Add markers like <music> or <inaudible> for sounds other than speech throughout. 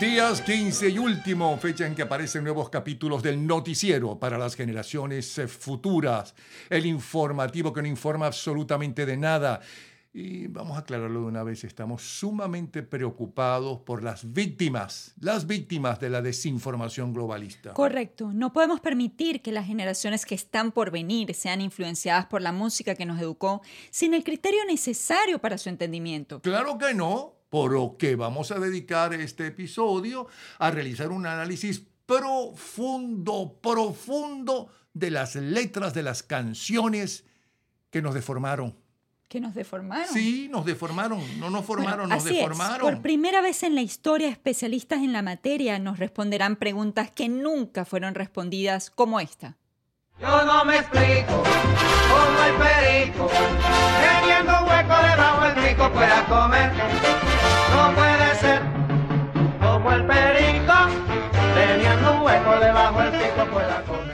Días 15 y último, fecha en que aparecen nuevos capítulos del noticiero para las generaciones futuras, el informativo que no informa absolutamente de nada. Y vamos a aclararlo de una vez, estamos sumamente preocupados por las víctimas, las víctimas de la desinformación globalista. Correcto, no podemos permitir que las generaciones que están por venir sean influenciadas por la música que nos educó sin el criterio necesario para su entendimiento. Claro que no, por lo que vamos a dedicar este episodio a realizar un análisis profundo, profundo de las letras de las canciones que nos deformaron. ¿Que nos deformaron? Sí, nos deformaron, no nos formaron, nos así deformaron. Es. Por primera vez en la historia, especialistas en la materia nos responderán preguntas que nunca fueron respondidas como esta. Yo no me explico cómo el perico, teniendo un hueco debajo del pico, pueda comer. No puede ser como el perico, teniendo un hueco debajo del pico, pueda comer.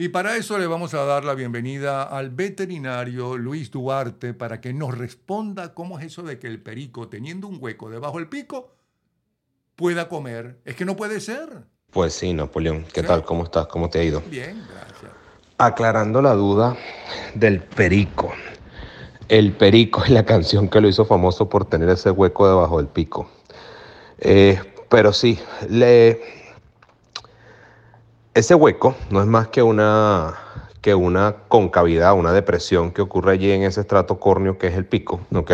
Y para eso le vamos a dar la bienvenida al veterinario Luis Duarte para que nos responda cómo es eso de que el perico, teniendo un hueco debajo del pico, pueda comer. Es que no puede ser. Pues sí, Napoleón. ¿Qué tal? ¿Cómo estás? ¿Cómo te ha ido? Bien, gracias. Aclarando la duda del perico. El perico es la canción que lo hizo famoso por tener ese hueco debajo del pico. Eh, pero sí, le, ese hueco no es más que una, que una concavidad, una depresión que ocurre allí en ese estrato córneo que es el pico, ¿ok?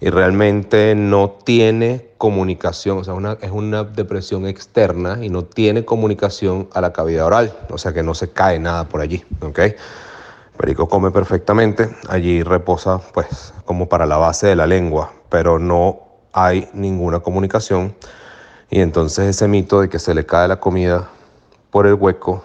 Y realmente no tiene comunicación, o sea, es una depresión externa y no tiene comunicación a la cavidad oral, o sea que no se cae nada por allí, ¿ok? Perico come perfectamente, allí reposa pues como para la base de la lengua, pero no hay ninguna comunicación y entonces ese mito de que se le cae la comida por el hueco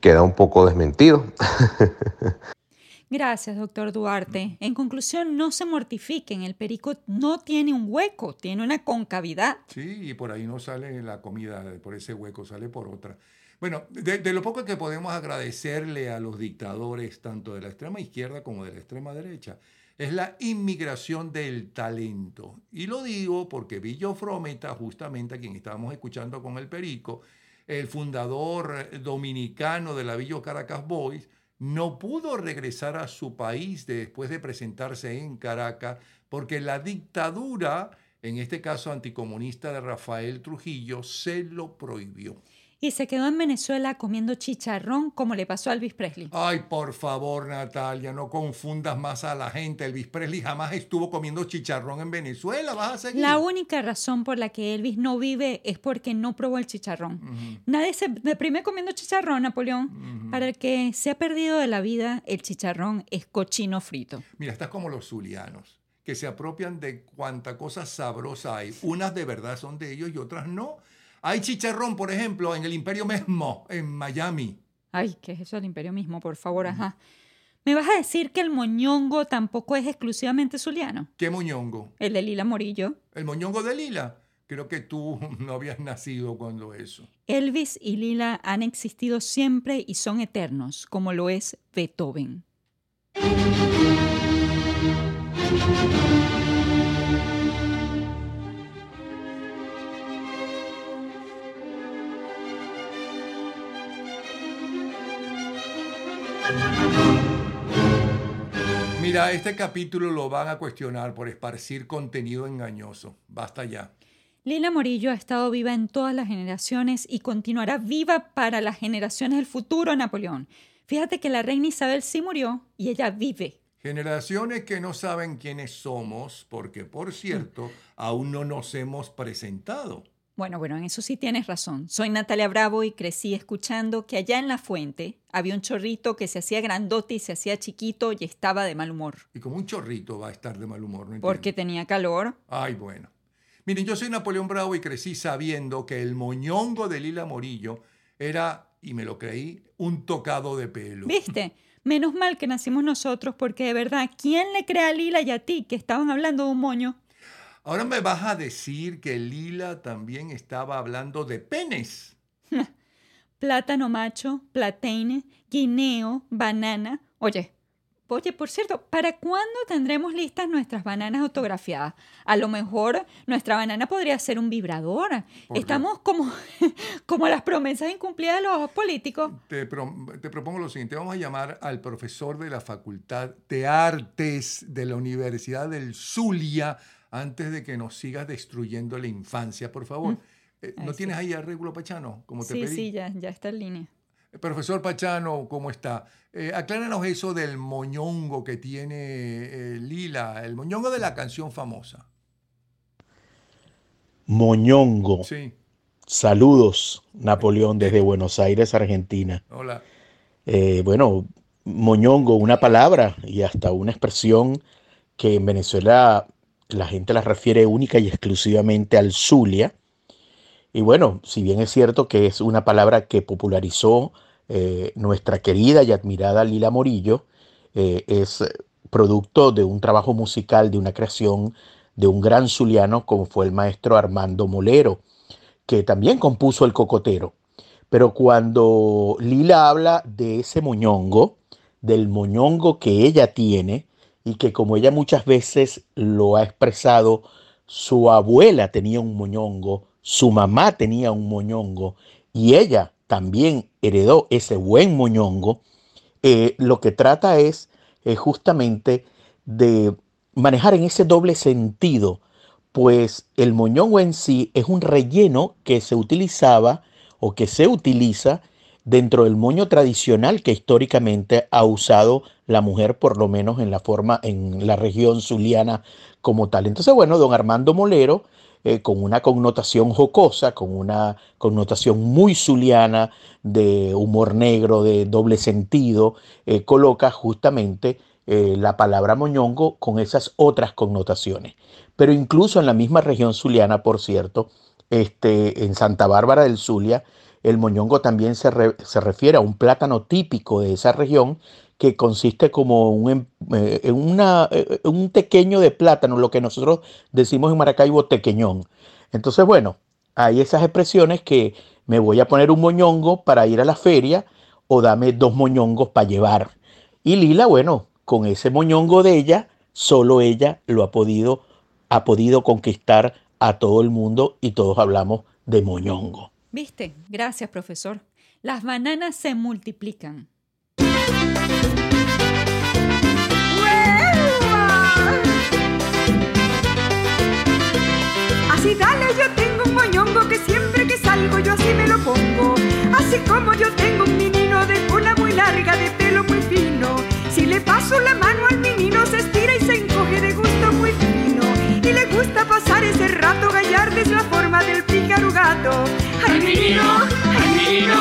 queda un poco desmentido. <laughs> Gracias, doctor Duarte. En conclusión, no se mortifiquen. El perico no tiene un hueco, tiene una concavidad. Sí, y por ahí no sale la comida, por ese hueco, sale por otra. Bueno, de, de, lo poco que podemos agradecerle a los dictadores, tanto de la extrema izquierda como de la extrema derecha, es la inmigración del talento. Y lo digo porque Villo Frometa, justamente a quien estábamos escuchando con el perico, el fundador dominicano de la Villo Caracas Boys, no pudo regresar a su país después de presentarse en Caracas porque la dictadura, en este caso anticomunista de Rafael Trujillo, se lo prohibió. Y se quedó en Venezuela comiendo chicharrón como le pasó a Elvis Presley. Ay, por favor, Natalia, no confundas más a la gente. Elvis Presley jamás estuvo comiendo chicharrón en Venezuela. ¿Vas a seguir? La única razón por la que Elvis no vive es porque no probó el chicharrón. Uh -huh. Nadie se deprime comiendo chicharrón, Napoleón. Uh -huh. Para el que se ha perdido de la vida, el chicharrón es cochino frito. Mira, estás como los zulianos, que se apropian de cuanta cosa sabrosa hay. Unas de verdad son de ellos y otras no. Hay chicharrón, por ejemplo, en el Imperio mismo, en Miami. Ay, ¿qué es eso del Imperio mismo? Por favor, ajá. ¿Me vas a decir que el moñongo tampoco es exclusivamente zuliano? ¿Qué moñongo? El de Lila Morillo. ¿El moñongo de Lila? Creo que tú <laughs> no habías nacido cuando eso. Elvis y Lila han existido siempre y son eternos, como lo es Beethoven. Mira, este capítulo lo van a cuestionar por esparcir contenido engañoso. Basta ya. Lila Morillo ha estado viva en todas las generaciones y continuará viva para las generaciones del futuro, Napoleón. Fíjate que la reina Isabel sí murió y ella vive. Generaciones que no saben quiénes somos, porque por cierto, <laughs> aún no nos hemos presentado. Bueno, bueno, en eso sí tienes razón. Soy Natalia Bravo y crecí escuchando que allá en la fuente había un chorrito que se hacía grandote y se hacía chiquito y estaba de mal humor. Y como un chorrito va a estar de mal humor, ¿no Porque tenía calor. Ay, bueno. Miren, yo soy Napoleón Bravo y crecí sabiendo que el moñongo de Lila Morillo era, y me lo creí, un tocado de pelo. ¿Viste? Menos mal que nacimos nosotros porque de verdad, ¿quién le cree a Lila y a ti que estaban hablando de un moño? Ahora me vas a decir que Lila también estaba hablando de penes. <laughs> plátano macho, plateine, guineo, banana. Oye, oye, por cierto, ¿para cuándo tendremos listas nuestras bananas autografiadas? A lo mejor nuestra banana podría ser un vibrador. Estamos como, <laughs> como las promesas incumplidas de los políticos. Te, pro- te propongo lo siguiente, vamos a llamar al profesor de la Facultad de Artes de la Universidad del Zulia antes de que nos sigas destruyendo la infancia, por favor. Eh, ¿No Ay, sí. tienes ahí a Régulo Pachano, como te Sí, pedí? sí, ya, ya está en línea. Profesor Pachano, ¿cómo está? Eh, acláranos eso del moñongo que tiene eh, Lila, el moñongo de la canción famosa. Moñongo. Sí, Saludos, Napoleón, desde Buenos Aires, Argentina. hola. Eh, bueno, moñongo, una palabra y hasta una expresión que en Venezuela la gente la refiere única y exclusivamente al Zulia. Y bueno, si bien es cierto que es una palabra que popularizó eh, nuestra querida y admirada Lila Morillo, eh, es producto de un trabajo musical, de una creación de un gran zuliano como fue el maestro Armando Molero, que también compuso El Cocotero. Pero cuando Lila habla de ese moñongo, del moñongo que ella tiene y que como ella muchas veces lo ha expresado, su abuela tenía un moñongo, su mamá tenía un moñongo y ella también heredó ese buen moñongo, eh, lo que trata es eh, justamente de manejar en ese doble sentido, pues el moñongo en sí es un relleno que se utilizaba o que se utiliza dentro del moño tradicional que históricamente ha usado la mujer, por lo menos en la forma, en la región zuliana como tal. Entonces, bueno, don Armando Molero, eh, con una connotación jocosa, con una connotación muy zuliana de humor negro, de doble sentido, eh, coloca justamente eh, la palabra moñongo con esas otras connotaciones. Pero incluso en la misma región zuliana, por cierto, este, en Santa Bárbara del Zulia, el moñongo también se, se refiere a un plátano típico de esa región que consiste como un, em- eh, una, eh, un tequeño de plátano, lo que nosotros decimos en Maracaibo tequeñón. Entonces, bueno, hay esas expresiones que me voy a poner un moñongo para ir a la feria o dame dos moñongos para llevar. Y Lila, bueno, con ese moñongo de ella, solo ella lo ha podido, ha podido conquistar a todo el mundo y todos hablamos de moñongo. ¿Viste? Gracias, profesor. Las bananas se multiplican. Así dale, yo tengo un moñongo que siempre que salgo yo así me lo pongo. Así como yo tengo un menino de cola muy larga, de pelo muy fino. Si le paso la mano al menino se estira y se encoge de gusto muy fino. Y le gusta pasar ese rato gallardo es la forma del pícaro gato. Ay menino, ay menino,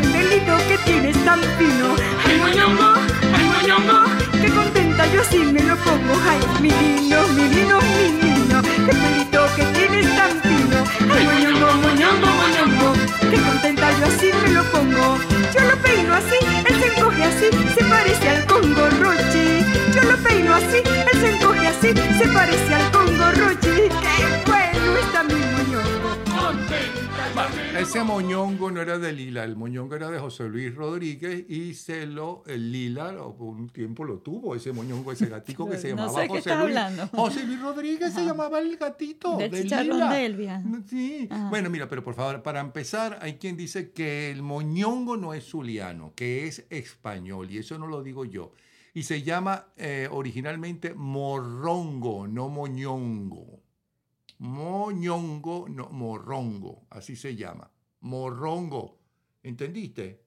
qué pelito que tienes tan fino. Ay moñongo, ay moñongo, qué contenta yo así me lo pongo. Ay menino, menino, menino, qué pelito que tienes tan fino. Ay moñongo, moñongo, moñongo, qué contenta yo así me lo pongo. Yo lo peino así, él se encoge así, se parece al Congo Rochi. Yo lo peino así, él se encoge así, se parece al Congo Ese moñongo no era de Lila, el moñongo era de José Luis Rodríguez y se lo, el Lila por un tiempo lo tuvo, ese moñongo, ese gatico que se llamaba sé qué José Luis. hablando. José Luis Rodríguez se llamaba el gatito Del de Lila. de Elvia. Sí. Ajá. Bueno, mira, pero por favor, para empezar, hay quien dice que el moñongo no es zuliano, que es español, y eso no lo digo yo. Y se llama eh, originalmente morrongo, no moñongo. Moñongo, no, morrongo, así se llama. Morrongo. ¿Entendiste?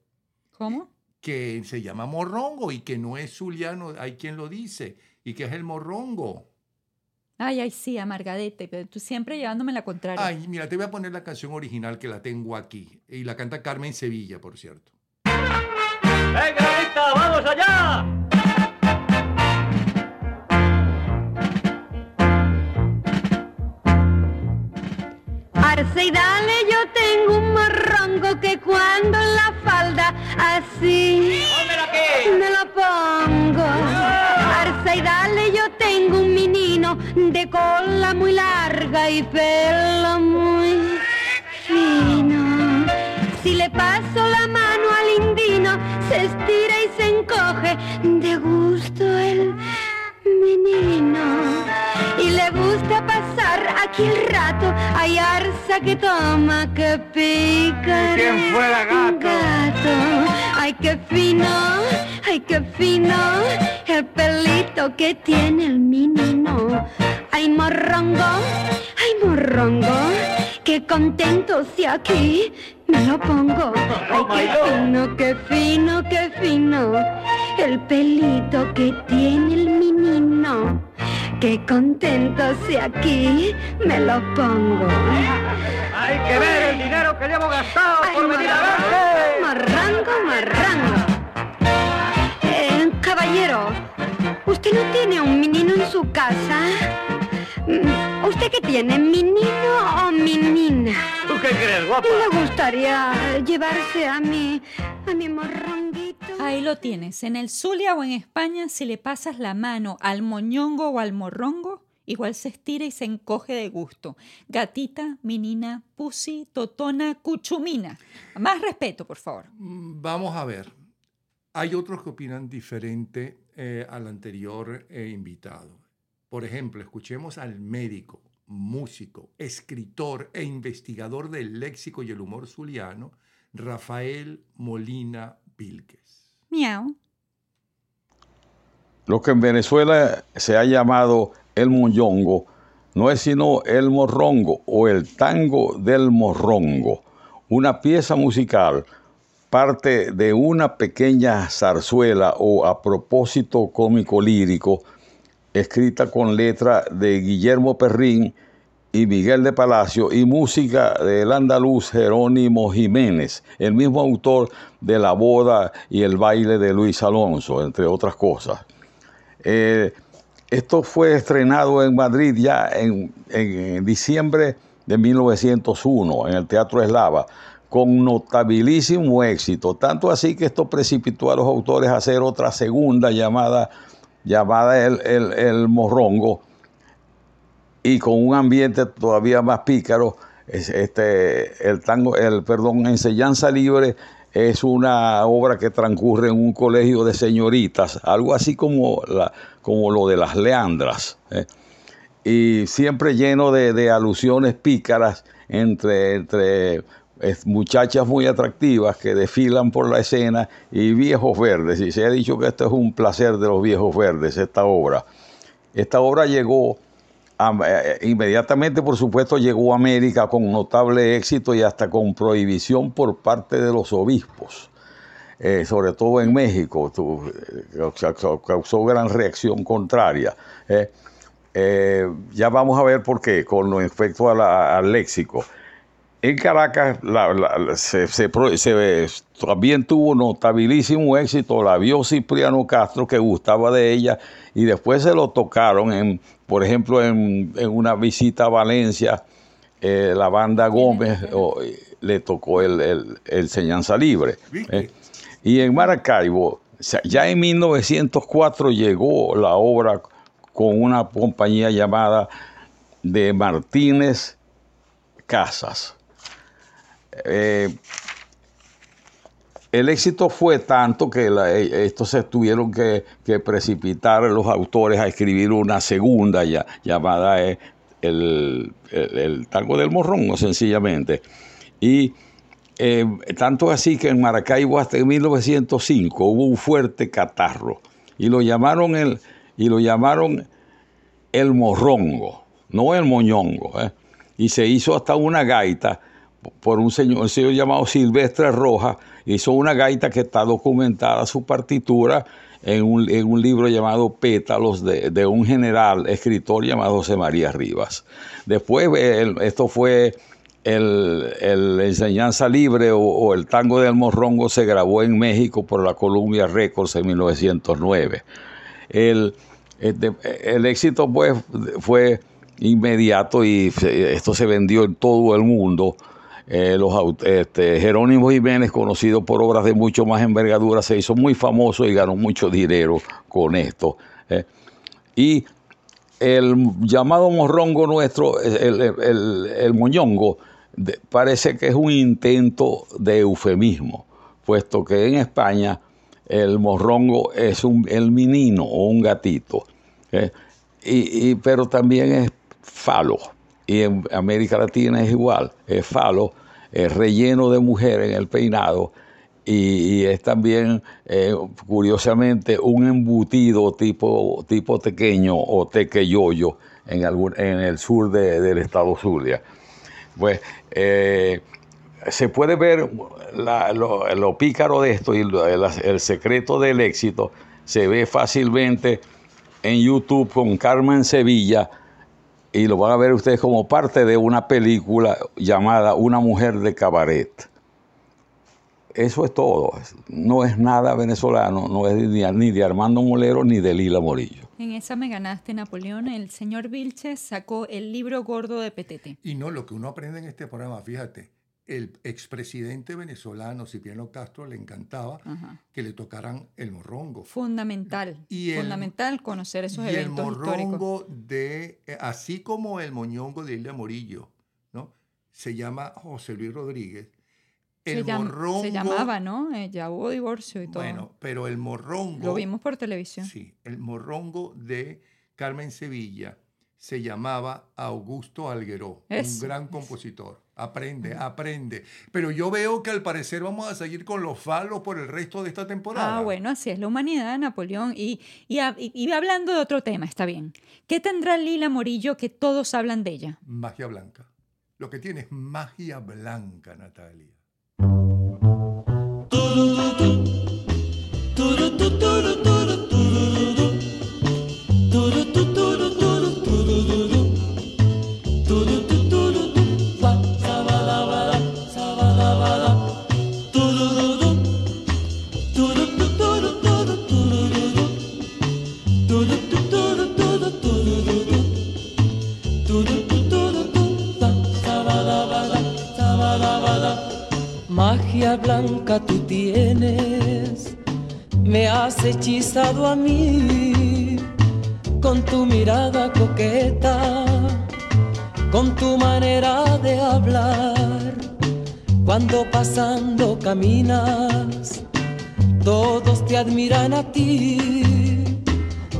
¿Cómo? Que se llama morrongo y que no es zuliano, hay quien lo dice, y que es el morrongo. Ay, ay, sí, amargadete, pero tú siempre llevándome la contraria. Ay, mira, te voy a poner la canción original que la tengo aquí. Y la canta Carmen Sevilla, por cierto. ¡Venga, vamos allá! Arce y dale, yo tengo un morrongo que cuando en la falda así me lo pongo. Arce y dale, yo tengo un menino de cola muy larga y pelo muy fino. Si le paso la mano se estira pasar aquí el rato, hay arza que toma, que pica. ¿Quién fuera gato? Gato, ay qué fino, ay qué fino, el pelito que tiene el menino. Ay morrongo, ay morrongo, qué contento si aquí me lo pongo. <laughs> Ay qué fino, qué fino, qué fino, el pelito que tiene el menino. Qué contento si aquí me lo pongo. Hay que ver el dinero que llevo gastado Ay, por venir a verte. marrango, marrango. Eh, caballero, ¿usted no tiene un menino en su casa? Mm, ¿Usted qué tiene, menino o menina? ¿Tú qué crees, guapa? Le gustaría llevarse a mi, a mi morronguito. Ahí lo tienes. En el Zulia o en España, si le pasas la mano al moñongo o al morrongo, igual se estira y se encoge de gusto. Gatita, menina, pussy, totona, cuchumina. Más respeto, por favor. Mm, Vamos a ver. Hay otros que opinan diferente eh, al anterior eh, invitado. Por ejemplo, escuchemos al médico, músico, escritor e investigador del léxico y el humor zuliano, Rafael Molina Vilques. Miau. Lo que en Venezuela se ha llamado el moñongo no es sino el morrongo o el tango del morrongo, una pieza musical, parte de una pequeña zarzuela o a propósito cómico lírico, escrita con letra de Guillermo Perrín y Miguel de Palacio y música del andaluz Jerónimo Jiménez, el mismo autor de La boda y el baile de Luis Alonso, entre otras cosas. Eh, esto fue estrenado en Madrid ya en, en diciembre de 1901 en el Teatro Eslava con notabilísimo éxito, tanto así que esto precipitó a los autores a hacer otra segunda llamada, llamada el, el- el Morrongo, y con un ambiente todavía más pícaro. Es- Este, el tango, el perdón, Enseñanza Libre es una obra que transcurre en un colegio de señoritas, algo así como, la, como lo de las Leandras. ¿eh? y siempre lleno de, de alusiones pícaras entre, entre eh, muchachas muy atractivas que desfilan por la escena y viejos verdes. Y se ha dicho que esto es un placer de los viejos verdes, esta obra. Esta obra llegó, a- eh, inmediatamente por supuesto llegó a América con notable éxito y hasta con prohibición por parte de los obispos. Eh, sobre todo en México, tu- eh, causó, gran reacción contraria. eh. Eh, ya vamos a ver por qué, con respecto al léxico. En Caracas la- la- la- se, se pro- se- también tuvo notabilísimo éxito, la vio Cipriano Castro, que gustaba de ella, y después se lo tocaron, en, por ejemplo, en, en una visita a Valencia, eh, la banda Gómez eh, le tocó el, el- el Enseñanza Libre. eh. Y en Maracaibo, ya en 1904 llegó la obra con una compañía llamada de Martínez Casas. Eh, el éxito fue tanto que eh, estos se tuvieron que, precipitar los autores a escribir una segunda ya, llamada eh, el, el- tango del morrón, sencillamente. Y tanto así que en Maracaibo hasta en 1905 hubo un fuerte catarro y lo llamaron el, y lo llamaron el morrongo, no el moñongo. Y se hizo hasta una gaita por un señor, un señor llamado Silvestre Rojas, hizo una gaita que está documentada su partitura en un, en un libro llamado Pétalos de, de un general escritor llamado José María Rivas. Después esto fue el, el Enseñanza Libre o, el Tango del Morrongo se grabó en México por la Columbia Records en 1909. El, el éxito pues, fue inmediato y esto se vendió en todo el mundo. Eh, los, este, Jerónimo Jiménez, conocido por obras de mucho más envergadura, se hizo muy famoso y ganó mucho dinero con esto. eh. Y el llamado morrongo nuestro, el, moñongo, parece que es un intento de eufemismo, puesto que en España el morrongo es un, el menino o un gatito. ¿eh? Y- pero también es falo. Y en América Latina es igual, es falo, es relleno de mujer en el peinado. Y, es también, eh, curiosamente, un embutido tipo, tipo tequeño o tequeyoyo en, algún, en el sur de- del estado Zulia. Pues eh, se puede ver lo, pícaro de esto y el secreto del éxito se ve fácilmente en YouTube con Carmen Sevilla y lo van a ver ustedes como parte de una película llamada Una mujer de cabaret. Eso es todo. No es nada venezolano, no es ni, ni de Armando Molero ni de Lila Morillo. En esa me ganaste, Napoleón. El señor Vilches sacó el libro gordo de Petete. Y no, lo que uno aprende en este programa, fíjate, el expresidente venezolano Cipriano Castro le encantaba Ajá. que le tocaran el morrongo. Fundamental. Y el- fundamental conocer esos y el eventos históricos. morrongo de, eh, así como el moñongo de Isla Morillo, ¿no? Se llama José Luis Rodríguez. El se, morrongo. se llamaba, ¿no? Eh, ya hubo divorcio y todo. Bueno, pero el morrongo. Lo vimos por televisión. Sí, el morrongo de Carmen Sevilla se llamaba Augusto Algueró, un gran compositor. Aprende, aprende. Pero yo veo que al parecer vamos a seguir con los falos por el resto de esta temporada. Ah, bueno, así es la humanidad, Napoleón. Y, y- y hablando de otro tema, está bien. ¿Qué tendrá Lila Morillo que todos hablan de ella? Magia blanca. Lo que tiene es magia blanca, Natalia. Blanca tú tienes, me has hechizado a mí con tu mirada coqueta, con tu manera de hablar. Cuando pasando caminas, todos te admiran a ti,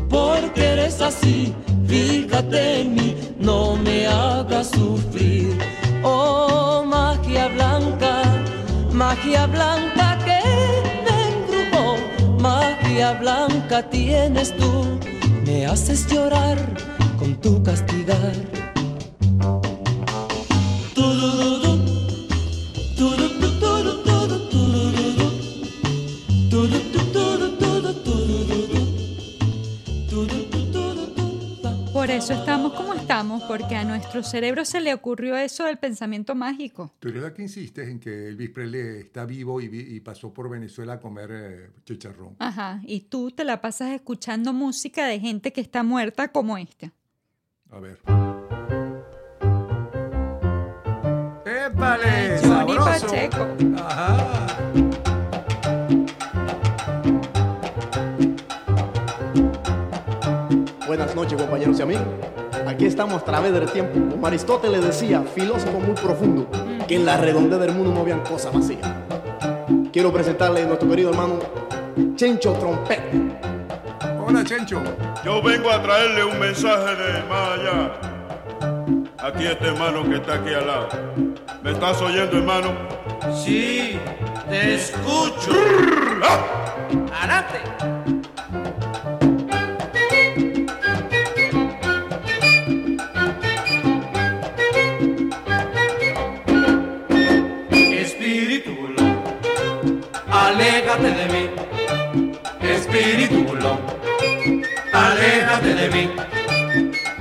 porque eres así. Fíjate en mí, no me hagas sufrir. Magia blanca que me embrujó, magia blanca tienes tú, me haces llorar con tu castigar. Eso estamos como estamos, porque a nuestro cerebro se le ocurrió eso del pensamiento mágico. Tú eres la que insistes en que Elvis Presley está vivo y, vi- y pasó por Venezuela a comer eh, chicharrón. Ajá, y tú te la pasas escuchando música de gente que está muerta como esta. A ver. ¡Épale! Johnny ¡Sabroso! Pacheco. Ajá. Buenas noches, compañeros y amigos. Aquí estamos a través del tiempo. Como Aristóteles decía, filósofo muy profundo, que en la redondez del mundo no habían cosas vacías. Quiero presentarle a nuestro querido hermano Chencho Trompet. Hola, Chencho. Yo vengo a traerle un mensaje de más allá. Aquí este hermano que está aquí al lado. ¿Me estás oyendo, hermano? Sí, te escucho. Adelante. Espíritu, aléjate de mí. Espíritu, aléjate de mí.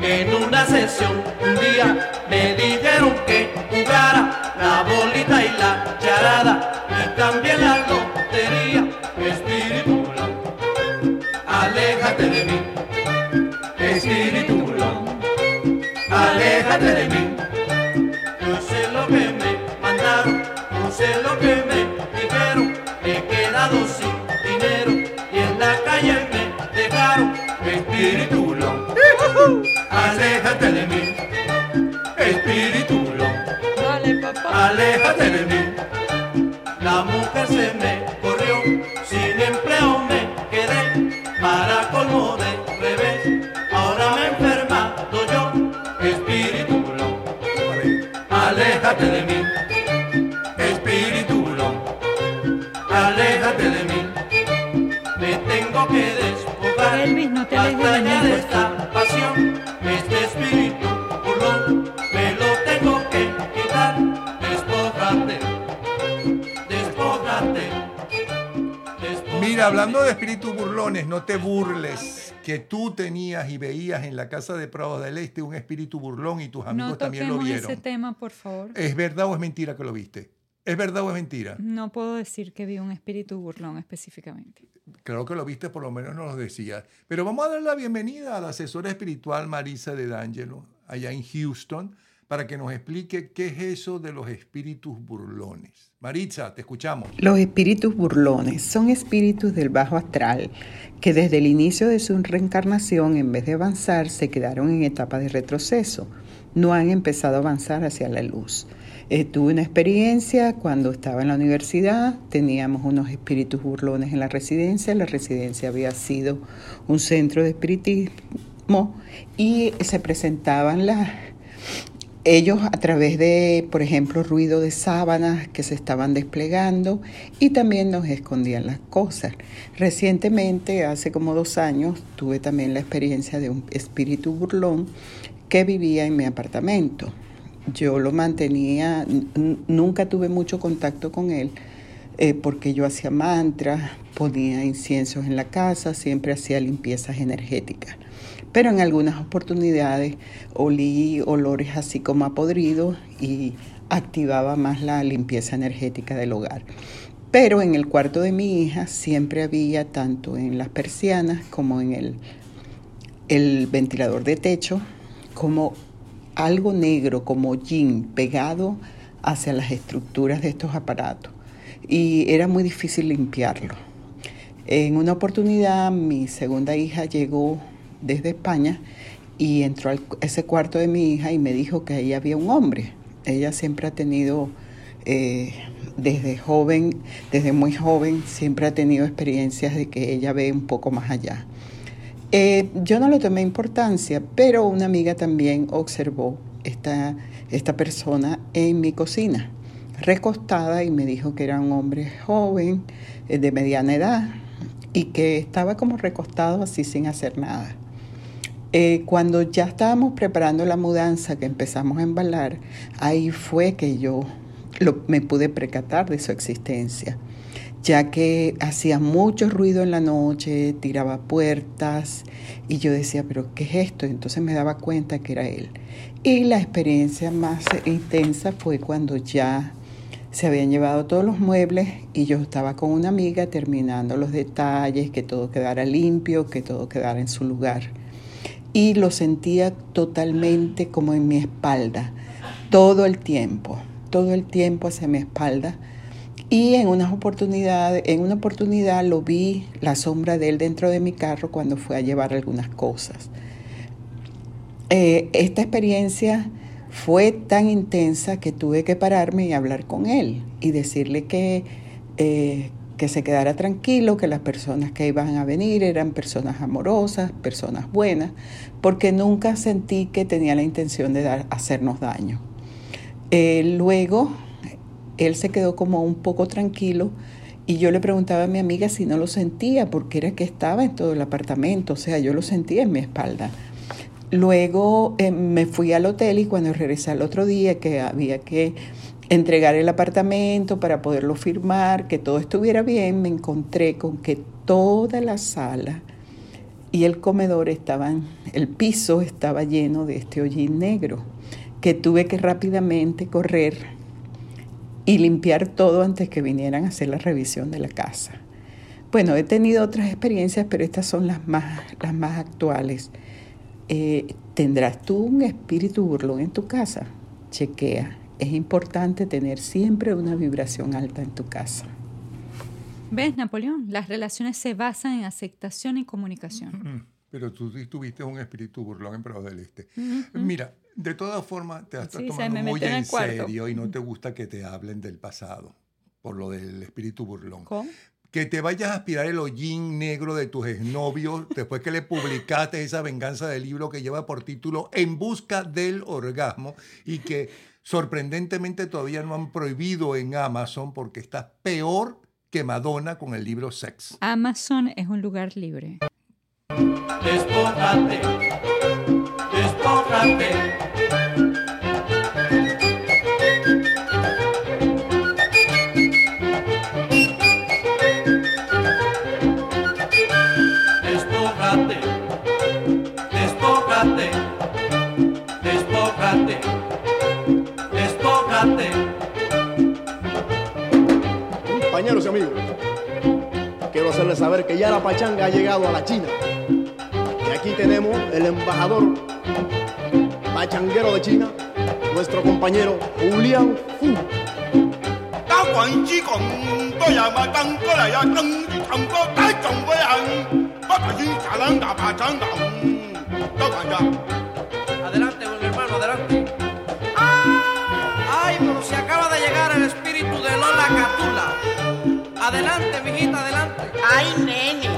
En una sesión un día me dijeron que jugara la bolita y la charada y también la lotería. Espíritu, aléjate de mí. Espíritu, aléjate de mí. Yo sé lo que me mandaron, yo sé lo que ayer te declaro espiritulo. <laughs> Aléjate de mí, espiritulo. Aléjate de mí. La mujer se me corrió. No te burles que tú tenías y veías en la casa de Prados del Este un espíritu burlón y tus amigos No también lo vieron. ese tema, por favor. ¿Es verdad o es mentira que lo viste? ¿Es verdad o es mentira? No puedo decir que vi un espíritu burlón específicamente. Creo que lo viste, por lo menos nos lo decías. Pero vamos a dar la bienvenida a la asesora espiritual Marisa de D'Angelo, allá en Houston, para que nos explique qué es eso de los espíritus burlones. Maritza, te escuchamos. Los espíritus burlones son espíritus del bajo astral que desde el inicio de su reencarnación, en vez de avanzar, se quedaron en etapa de retroceso. No han empezado a avanzar hacia la luz. Eh, tuve una experiencia cuando estaba en la universidad, teníamos unos espíritus burlones en la residencia, la residencia había sido un centro de espiritismo y se presentaban las ellos a través de, por ejemplo, ruido de sábanas que se estaban desplegando y también nos escondían las cosas. Recientemente, hace como dos años, tuve también la experiencia de un espíritu burlón que vivía en mi apartamento. Yo lo mantenía, nunca tuve mucho contacto con él eh, porque yo hacía mantras, ponía inciensos en la casa, siempre hacía limpiezas energéticas pero en algunas oportunidades olí olores así como a podrido y activaba más la limpieza energética del hogar. Pero en el cuarto de mi hija siempre había, tanto en las persianas como en el, ventilador de techo, como algo negro, como yin, pegado hacia las estructuras de estos aparatos. Y era muy difícil limpiarlo. En una oportunidad mi segunda hija llegó desde España y entró a ese cuarto de mi hija y me dijo que ahí había un hombre. Ella siempre ha tenido, eh, desde joven, desde muy joven, siempre ha tenido experiencias de que ella ve un poco más allá. Eh, yo no le tomé importancia, pero una amiga también observó esta, esta persona en mi cocina, recostada, y me dijo que era un hombre joven, eh, de mediana edad, y que estaba como recostado así sin hacer nada. Eh, cuando ya estábamos preparando la mudanza, que empezamos a embalar, ahí fue que yo lo- me pude percatar de su existencia, ya que hacía mucho ruido en la noche, tiraba puertas y yo decía, pero ¿qué es esto? Entonces me daba cuenta que era él. Y la experiencia más intensa fue cuando ya se habían llevado todos los muebles y yo estaba con una amiga terminando los detalles, que todo quedara limpio, que todo quedara en su lugar. Y lo sentía totalmente como en mi espalda, todo el tiempo, todo el tiempo hacia mi espalda. Y en unas en una oportunidad lo vi la sombra de él dentro de mi carro cuando fue a llevar algunas cosas. Eh, esta experiencia fue tan intensa que tuve que pararme y hablar con él y decirle que, eh, que se quedara tranquilo, que las personas que iban a venir eran personas amorosas, personas buenas, porque nunca sentí que tenía la intención de dar, hacernos daño. Eh, luego, él se quedó como un poco tranquilo y yo le preguntaba a mi amiga si no lo sentía, porque era que estaba en todo el apartamento, o sea, yo lo sentía en mi espalda. Luego eh, me fui al hotel y cuando regresé al otro día que había que entregar el apartamento para poderlo firmar, que todo estuviera bien, me encontré con que toda la sala y el comedor estaban, el piso estaba lleno de este hollín negro, que tuve que rápidamente correr y limpiar todo antes que vinieran a hacer la revisión de la casa. Bueno, he tenido otras experiencias, pero estas son las más, las más actuales. Eh, ¿Tendrás tú un espíritu burlón en tu casa? Chequea. Es importante tener siempre una vibración alta en tu casa. ¿Ves, Napoleón? Las relaciones se basan en aceptación y comunicación. Pero tú sí tuviste un espíritu burlón en Prados del Este. Mira, de todas formas, te estás Sí, tomando me muy en en serio y no te gusta que te hablen del pasado por lo del espíritu burlón. ¿Cómo? Que te vayas a aspirar el hollín negro de tus exnovios después que le publicaste esa venganza del libro que lleva por título En busca del orgasmo y que sorprendentemente todavía no han prohibido en Amazon porque está peor que Madonna con el libro Sex. Amazon es un lugar libre. Despójate, despójate. Despójate, compañeros y amigos, quiero hacerles saber que ya la pachanga ha llegado a la China. Y aquí tenemos el embajador pachanguero de China, nuestro compañero Julián Fu. Adelante, buen hermano, adelante. Adelante, mijita, adelante. Ay, nene.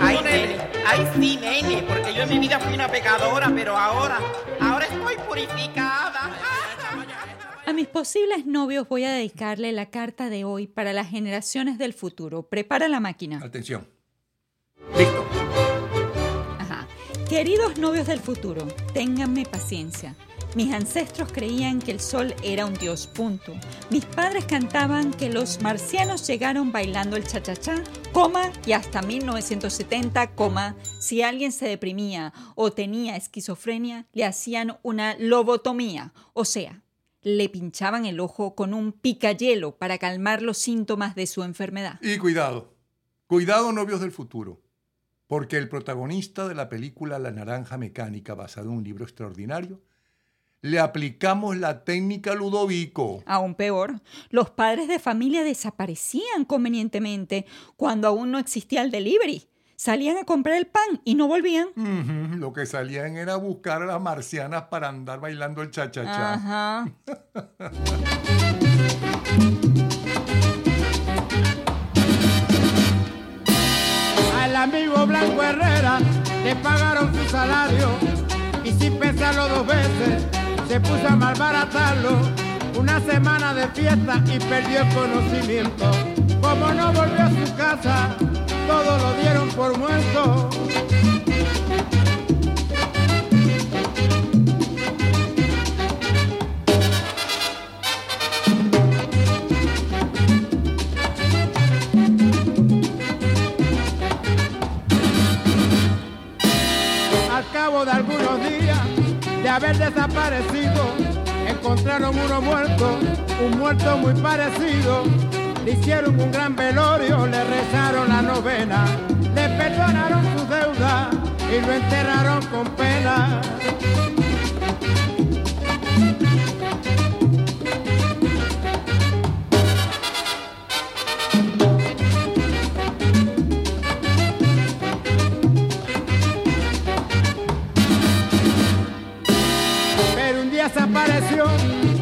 Ay, nene. Ay, sí, nene. Porque yo en mi vida fui una pecadora, pero ahora, ahora estoy purificada. A mis posibles novios voy a dedicarle la carta de hoy para las generaciones del futuro. Prepara la máquina. Atención. Ajá. Queridos novios del futuro, ténganme paciencia. Mis ancestros creían que el sol era un dios, punto. Mis padres cantaban que los marcianos llegaron bailando el cha-cha-cha, coma, y hasta 1970, coma, si alguien se deprimía o tenía esquizofrenia, le hacían una lobotomía, o sea, le pinchaban el ojo con un picayelo para calmar los síntomas de su enfermedad. Y cuidado, cuidado novios del futuro, porque el protagonista de la película La Naranja Mecánica, basado en un libro extraordinario, le aplicamos la técnica Ludovico. Aún peor, los padres de familia desaparecían convenientemente cuando aún no existía el delivery. Salían a comprar el pan y no volvían. Lo que salían era buscar a las marcianas para andar bailando el cha-cha-cha. Ajá. Al amigo Blanco Herrera le pagaron su salario y sin pensarlo dos veces se puso a malbaratarlo. Una semana de fiesta y perdió el conocimiento. Como no volvió a su casa, todo lo dieron por muerto. Al cabo de algunos días de haber desaparecido, encontraron uno muerto, un muerto muy parecido. Le hicieron un gran velorio, le rezaron la novena, le perdonaron su deuda y lo enterraron con pena.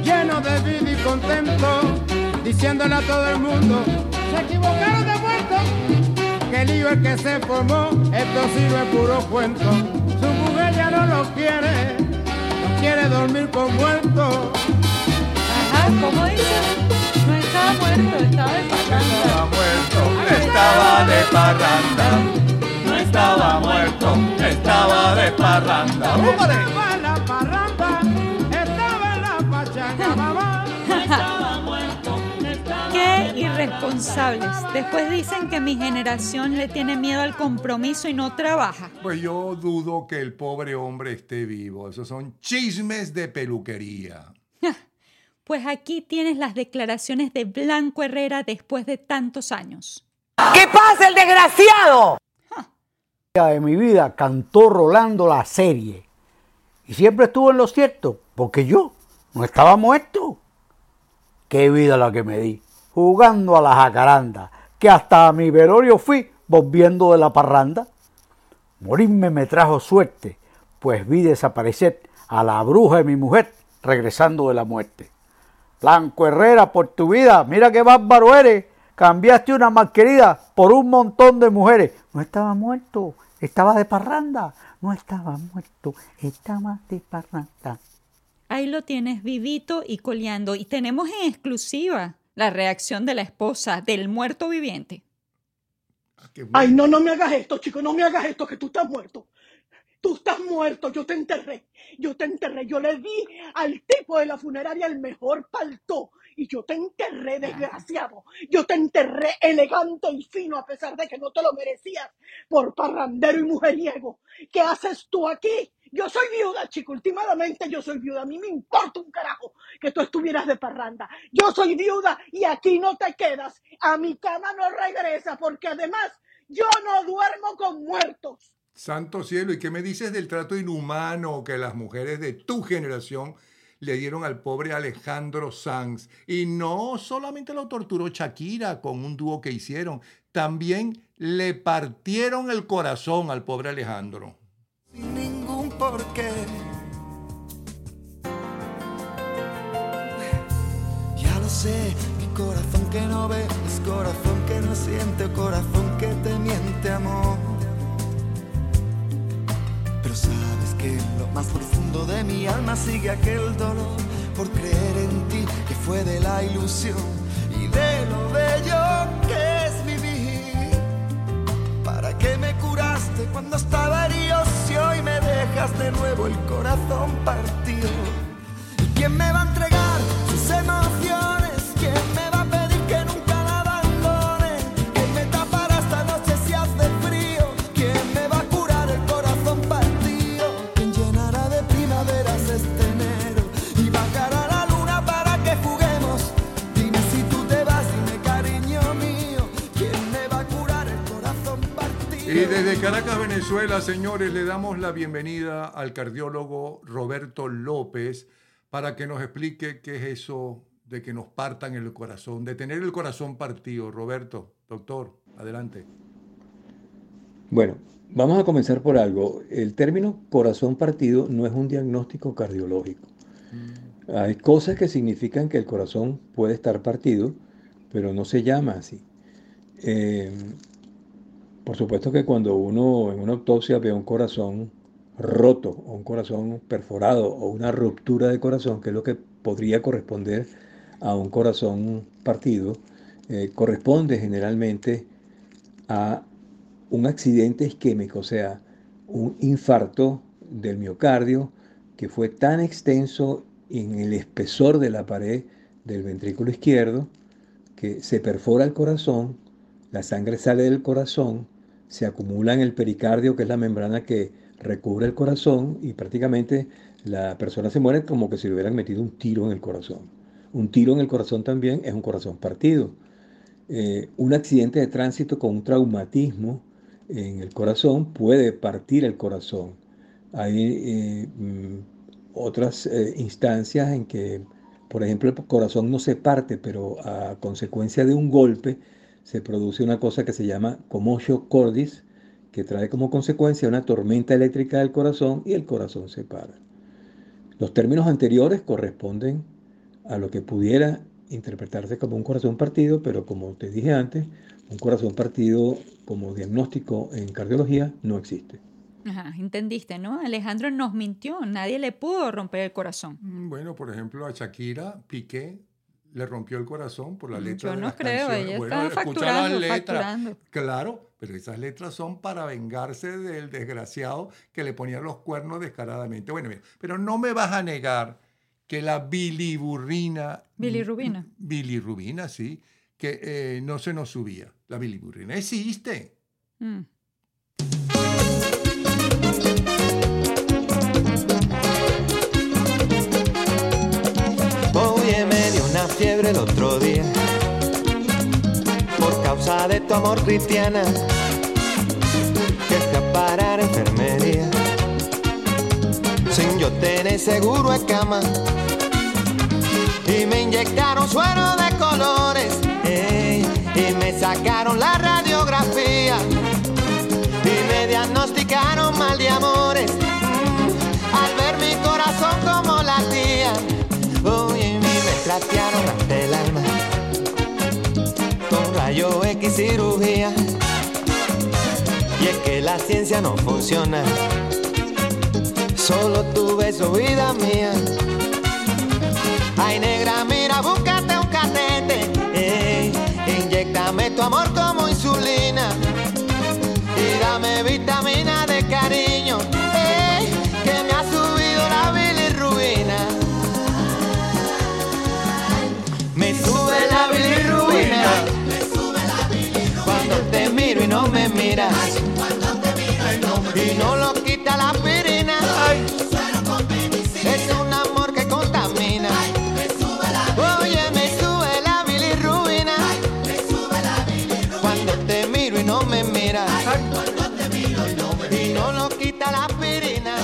Lleno de vida y contento, diciéndole a todo el mundo, se equivocaron de muerto, que el lío el que se formó, esto es puro cuento. Su mujer ya no lo quiere, no quiere dormir con muertos. Ajá, ¿cómo dice? No estaba muerto, estaba de parranda. muerto, estaba de parranda. No estaba muerto, estaba de parranda. Estaba irresponsables. Después dicen que mi generación le tiene miedo al compromiso y no trabaja. Pues yo dudo que el pobre hombre esté vivo. Esos son chismes de peluquería. Pues aquí tienes las declaraciones de Blanco Herrera después de tantos años. ¿Qué pasa el desgraciado? De mi vida cantó Rolando la serie y siempre estuvo en lo cierto porque yo no estaba muerto. Qué vida la que me di, jugando a la jacaranda, que hasta a mi velorio fui volviendo de la parranda. Morirme me trajo suerte, pues vi desaparecer a la bruja de mi mujer regresando de la muerte. Blanco Herrera, por tu vida, mira qué bárbaro eres. Cambiaste una malquerida por un montón de mujeres. No estaba muerto, estaba de parranda. No estaba muerto, estaba de parranda. Ahí lo tienes vivito y coleando. Y tenemos en exclusiva la reacción de la esposa del muerto viviente. Ay, no, no me hagas esto, chico, no me hagas esto, que tú estás muerto. Tú estás muerto, yo te enterré, yo te enterré, yo le di al tipo de la funeraria el mejor paltó y yo te enterré, desgraciado. Yo te enterré elegante y fino a pesar de que no te lo merecías por parrandero y mujeriego. ¿Qué haces tú aquí? Yo soy viuda, chico, últimamente yo soy viuda. A mí me importa un carajo que tú estuvieras de parranda. Yo soy viuda y aquí no te quedas. A mi cama no regresa porque además yo no duermo con muertos. Santo cielo, ¿y qué me dices del trato inhumano que las mujeres de tu generación le dieron al pobre Alejandro Sanz? Y no solamente lo torturó Shakira con un dúo que hicieron, también le partieron el corazón al pobre Alejandro. Porqué. Ya lo sé, mi corazón que no ve es corazón que no siente, corazón que te miente, amor. Pero sabes que en lo más profundo de mi alma sigue aquel dolor por creer en ti que fue de la ilusión y de lo bello que. ¿Para qué me curaste cuando estaba herido si hoy me dejas de nuevo el corazón partido? ¿Y quién me va a entregar sus emociones? ¿Quién Y desde Caracas, Venezuela, señores, le damos la bienvenida al cardiólogo Roberto López para que nos explique qué es eso de que nos partan el corazón, de tener el corazón partido. Roberto, doctor, adelante. Bueno, vamos a comenzar por algo. El término corazón partido no es un diagnóstico cardiológico. Hay cosas que significan que el corazón puede estar partido, pero no se llama así. Eh, por supuesto que cuando uno en una autopsia ve un corazón roto un corazón perforado o una ruptura de corazón, que es lo que podría corresponder a un corazón partido, eh, corresponde generalmente a un accidente isquémico, o sea, un infarto del miocardio que fue tan extenso en el espesor de la pared del ventrículo izquierdo que se perfora el corazón, la sangre sale del corazón, se acumula en el pericardio, que es la membrana que recubre el corazón, y prácticamente la persona se muere como que si le hubieran metido un tiro en el corazón. Un tiro en el corazón también es un corazón partido. Eh, un accidente de tránsito con un traumatismo en el corazón puede partir el corazón. Hay eh, mm, otras eh, instancias en que, por ejemplo, el corazón no se parte, pero a consecuencia de un golpe se produce una cosa que se llama commotion cordis, que trae como consecuencia una tormenta eléctrica del corazón y el corazón se para. Los términos anteriores corresponden a lo que pudiera interpretarse como un corazón partido, pero como te dije antes, un corazón partido como diagnóstico en cardiología no existe. Ajá, entendiste, ¿no? Alejandro nos mintió, nadie le pudo romper el corazón. Mm, Bueno, por ejemplo, a Shakira, Piqué le rompió el corazón por la letra Yo de no las creo, canciones. ella Bueno, estaba facturando, las letras. facturando. Claro, pero esas letras son para vengarse del desgraciado que le ponía los cuernos descaradamente. Bueno, mira, pero no me vas a negar que la biliburrina, Bilirrubina. bilirrubina, sí, que eh, no se nos subía. La biliburrina existe. Mm. Fiebre el otro día. Por causa de tu amor cristiana que fui a parar a enfermería. Sin yo tener seguro de cama. Y me inyectaron suero de colores ey, y me sacaron la radiografía. Y me diagnosticaron mal de amores. Al ver mi corazón como X cirugía. Y es que la ciencia no funciona. Solo tu beso, vida mía. Ay, negra, mira, búscate un catete. tu amor como insulina y dame vitamina de cariño, Y no lo quita la aspirina. Es un amor que contamina. Oye, me sube la bilirrubina. Cuando te miro y no me miras. Y no lo quita la aspirina.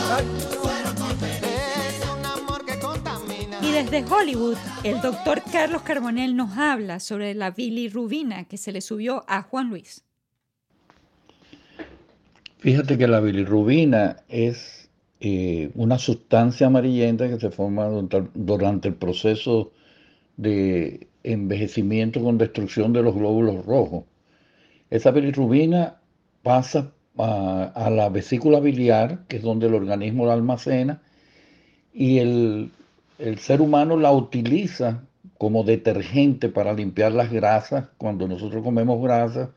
Es un amor que contamina. Y desde Hollywood, el doctor Carlos Carbonell nos habla sobre la bilirrubina que se le subió a Juan Luis. Fíjate que la bilirrubina es eh, una sustancia amarillenta que se forma durante- el proceso de envejecimiento con destrucción de los glóbulos rojos. Esa bilirrubina pasa a, a la vesícula biliar, que es donde el organismo la almacena, y el, el ser humano la utiliza como detergente para limpiar las grasas cuando nosotros comemos grasas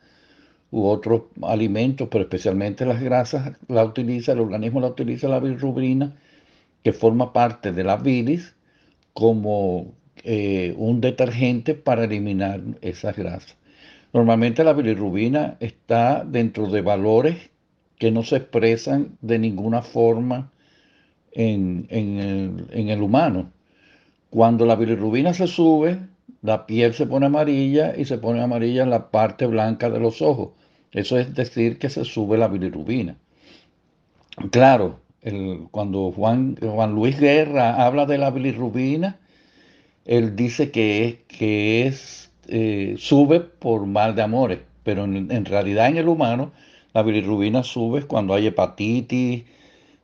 u otros alimentos, pero especialmente las grasas, la utiliza, el organismo la utiliza la bilirrubina, que forma parte de la bilis, como eh, un detergente para eliminar esas grasas. Normalmente la bilirrubina está dentro de valores que no se expresan de ninguna forma en, el, en el humano. Cuando la bilirrubina se sube, la piel se pone amarilla y se pone amarilla en la parte blanca de los ojos. Eso es decir que se sube la bilirrubina. Claro, cuando Juan, Juan Luis Guerra habla de la bilirrubina, él dice que es, que es eh, sube por mal de amores, pero en realidad en el humano la bilirrubina sube cuando hay hepatitis,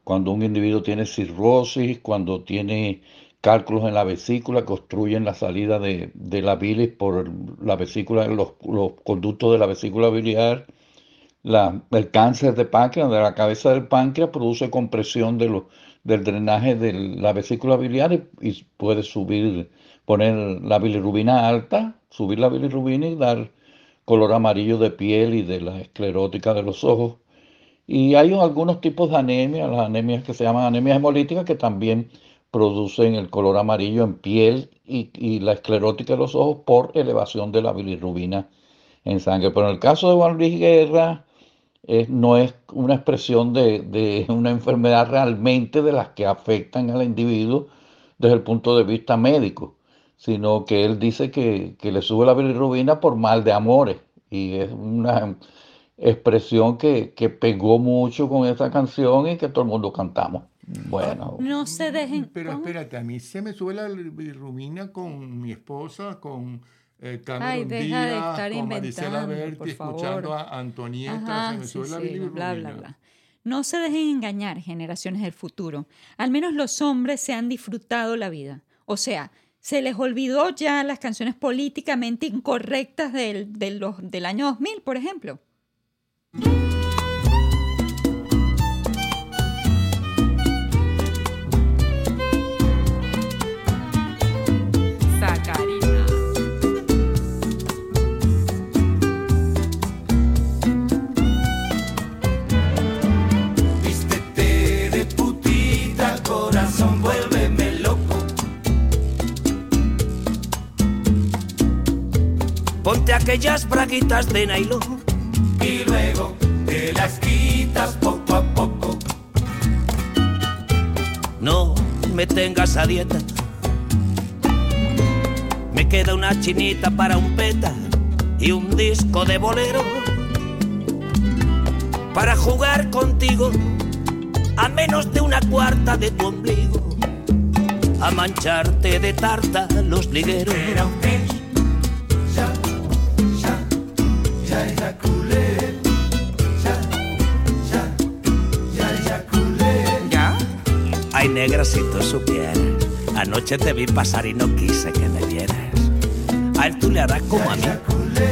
cuando un individuo tiene cirrosis, cuando tiene cálculos en la vesícula que obstruyen la salida de, la bilis por la vesícula, los, los conductos de la vesícula biliar. El cáncer de páncreas, de la cabeza del páncreas, produce compresión del drenaje de la vesícula biliar y, y puede subir, poner la bilirrubina alta, subir la bilirrubina y dar color amarillo de piel y de la esclerótica de los ojos. Y hay algunos tipos de anemia, las anemias que se llaman anemias hemolíticas, que también producen el color amarillo en piel y, la esclerótica de los ojos por elevación de la bilirrubina en sangre. Pero en el caso de Juan Luis Guerra, no es una expresión de, una enfermedad realmente de las que afectan al individuo desde el punto de vista médico, sino que él dice que, que le sube la bilirrubina por mal de amores. Y es una expresión que, que pegó mucho con esa canción y que todo el mundo cantamos. Bueno, No se dejen. Pero espérate, a mí se me sube la bilirrubina con mi esposa, con eh, Ay, Cameron de estar con inventando, Berti, escuchando a Antonieta, Ajá, se me sí, sube la sí, bla, bla, bla. No se dejen engañar, generaciones del futuro. Al menos los hombres se han disfrutado la vida. O sea, se les olvidó ya las canciones políticamente incorrectas del, de los- del año 2000, por ejemplo. Ponte aquellas braguitas de nylon Y luego te las quitas poco a poco. No me tengas a dieta. Me queda una chinita para un peta y un disco de bolero. Para jugar contigo a menos de una cuarta de tu ombligo. A mancharte de tarta los ligueros. Negra, si tú supieras. Anoche te vi pasar y no quise que me vieras. A él tú le harás como a mí.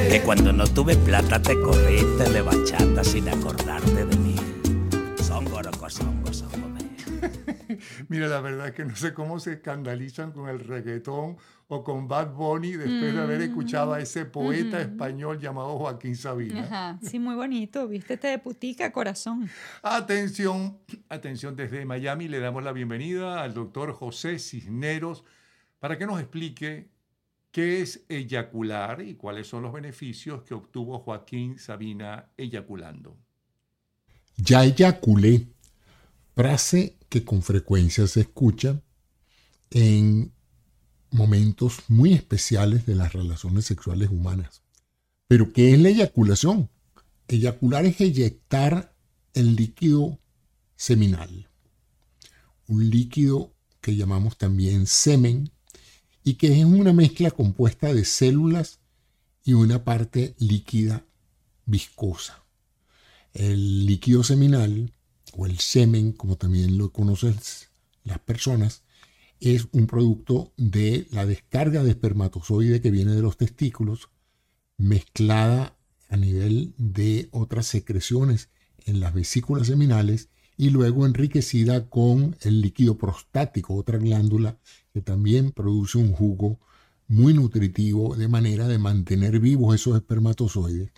Que cuando no tuve plata te corriste de bachata sin acordarte de mí. Son gorocos, son. <laughs> Mira, la verdad es que no sé cómo se escandalizan con el reggaetón o con Bad Bunny después de haber escuchado a ese poeta Ujú. español llamado Joaquín Sabina. Ajá, sí, muy bonito. Vístete de putica, corazón. Atención, atención, desde Miami le damos la bienvenida al doctor José Cisneros para que nos explique qué es eyacular y cuáles son los beneficios que obtuvo Joaquín Sabina eyaculando. Ya eyaculé, frase que con frecuencia se escucha en momentos muy especiales de las relaciones sexuales humanas. Pero ¿qué es la eyaculación? Eyacular es eyectar el líquido seminal, un líquido que llamamos también semen y que es una mezcla compuesta de células y una parte líquida viscosa. El líquido seminal o el semen, como también lo conocen las personas, es un producto de la descarga de espermatozoide que viene de los testículos, mezclada a nivel de otras secreciones en las vesículas seminales y luego enriquecida con el líquido prostático, otra glándula que también produce un jugo muy nutritivo de manera de mantener vivos esos espermatozoides.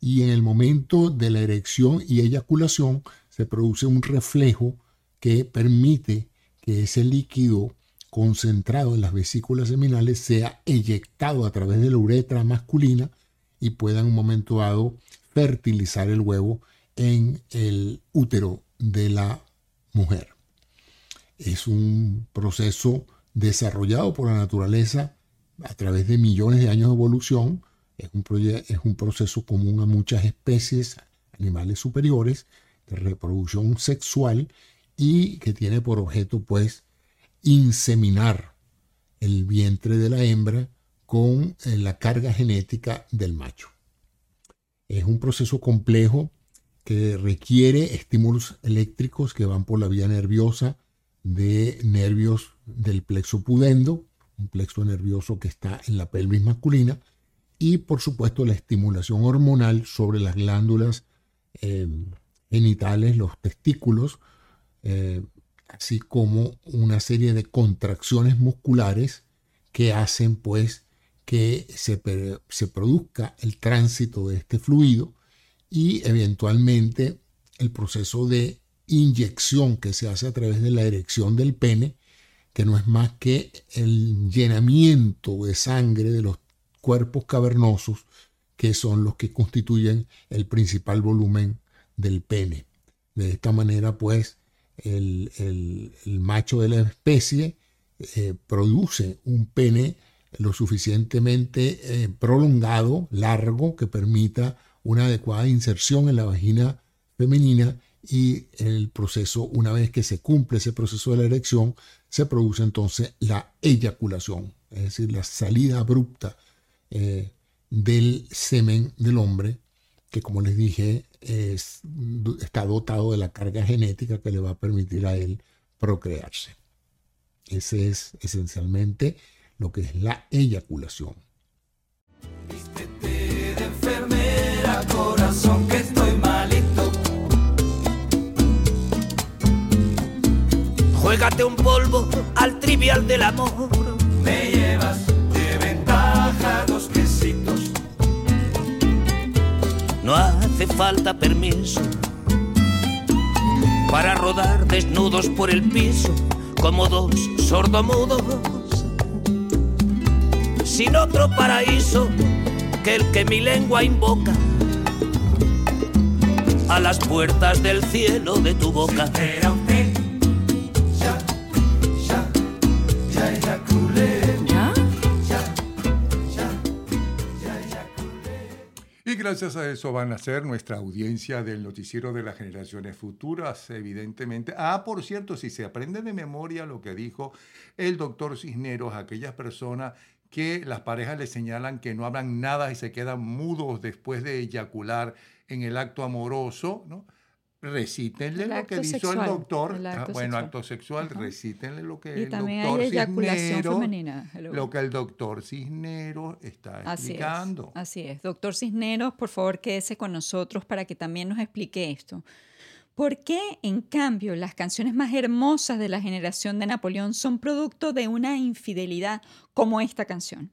Y en el momento de la erección y eyaculación se produce un reflejo que permite que ese líquido concentrado en las vesículas seminales sea eyectado a través de la uretra masculina y pueda en un momento dado fertilizar el huevo en el útero de la mujer. Es un proceso desarrollado por la naturaleza a través de millones de años de evolución. Es un, es un proceso común a muchas especies animales superiores reproducción sexual y que tiene por objeto pues inseminar el vientre de la hembra con eh, la carga genética del macho. Es un proceso complejo que requiere estímulos eléctricos que van por la vía nerviosa de nervios del plexo pudendo, un plexo nervioso que está en la pelvis masculina, y por supuesto la estimulación hormonal sobre las glándulas eh, genitales, los testículos, eh, así como una serie de contracciones musculares que hacen pues que se, se produzca el tránsito de este fluido y eventualmente el proceso de inyección que se hace a través de la erección del pene, que no es más que el llenamiento de sangre de los cuerpos cavernosos que son los que constituyen el principal volumen del pene. De esta manera, pues, el, el- macho de la especie eh, produce un pene lo suficientemente eh, prolongado, largo, que permita una adecuada inserción en la vagina femenina y el proceso, una vez que se cumple ese proceso de la erección, se produce entonces la eyaculación, es decir, la salida abrupta eh, del semen del hombre, que como les dije, es- está dotado de la carga genética que le va a permitir a él procrearse. Ese es esencialmente lo que es la eyaculación. de enfermera, corazón que estoy malito. Juégate un polvo al trivial del amor. Me llevas falta permiso para rodar desnudos por el piso como dos sordomudos. Sin otro paraíso que el que mi lengua invoca a las puertas del cielo de tu boca. Era usted. Gracias a eso van a ser nuestra audiencia del noticiero de las generaciones futuras, evidentemente. Ah, por cierto, si se aprende de memoria lo que dijo el doctor Cisneros, aquellas personas que las parejas le señalan que no hablan nada y se quedan mudos después de eyacular en el acto amoroso, ¿no? Recítenle El lo que dijo sexual, el doctor. el Ah, bueno, acto sexual, recítenle lo que Y el también doctor hay eyaculación Cisneros, femenina. Lo que el doctor Cisneros está Así es, explicando. así es. Doctor Cisneros, por favor, quédese con nosotros para que también nos explique esto. ¿Por qué, en cambio, las canciones más hermosas de la generación de Napoleón son producto de una infidelidad como esta canción?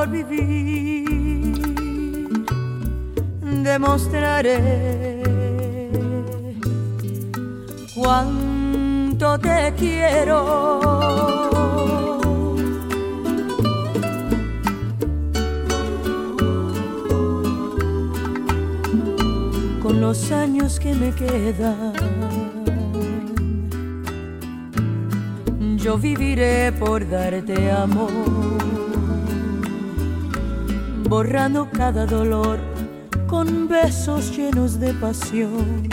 por vivir demostraré cuánto te quiero. Con los años que me quedan, yo viviré por darte amor, borrando cada dolor con besos llenos de pasión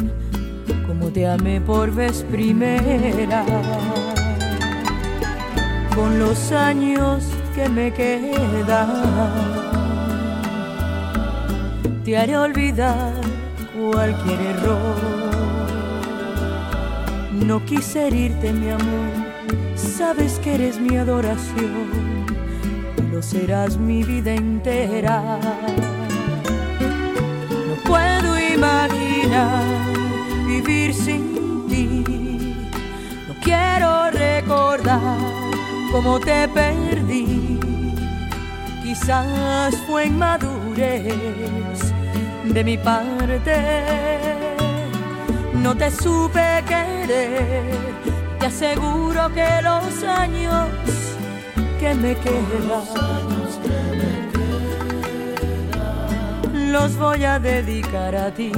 como te amé por vez primera. Con los años que me quedan, te haré olvidar cualquier error. No quise herirte, mi amor, sabes que eres mi adoración serás mi vida entera. No puedo imaginar vivir sin ti. No quiero recordar cómo te perdí. Quizás fue inmadurez de mi parte. No te supe querer. Te aseguro que los años que me quedan los voy a dedicar a ti.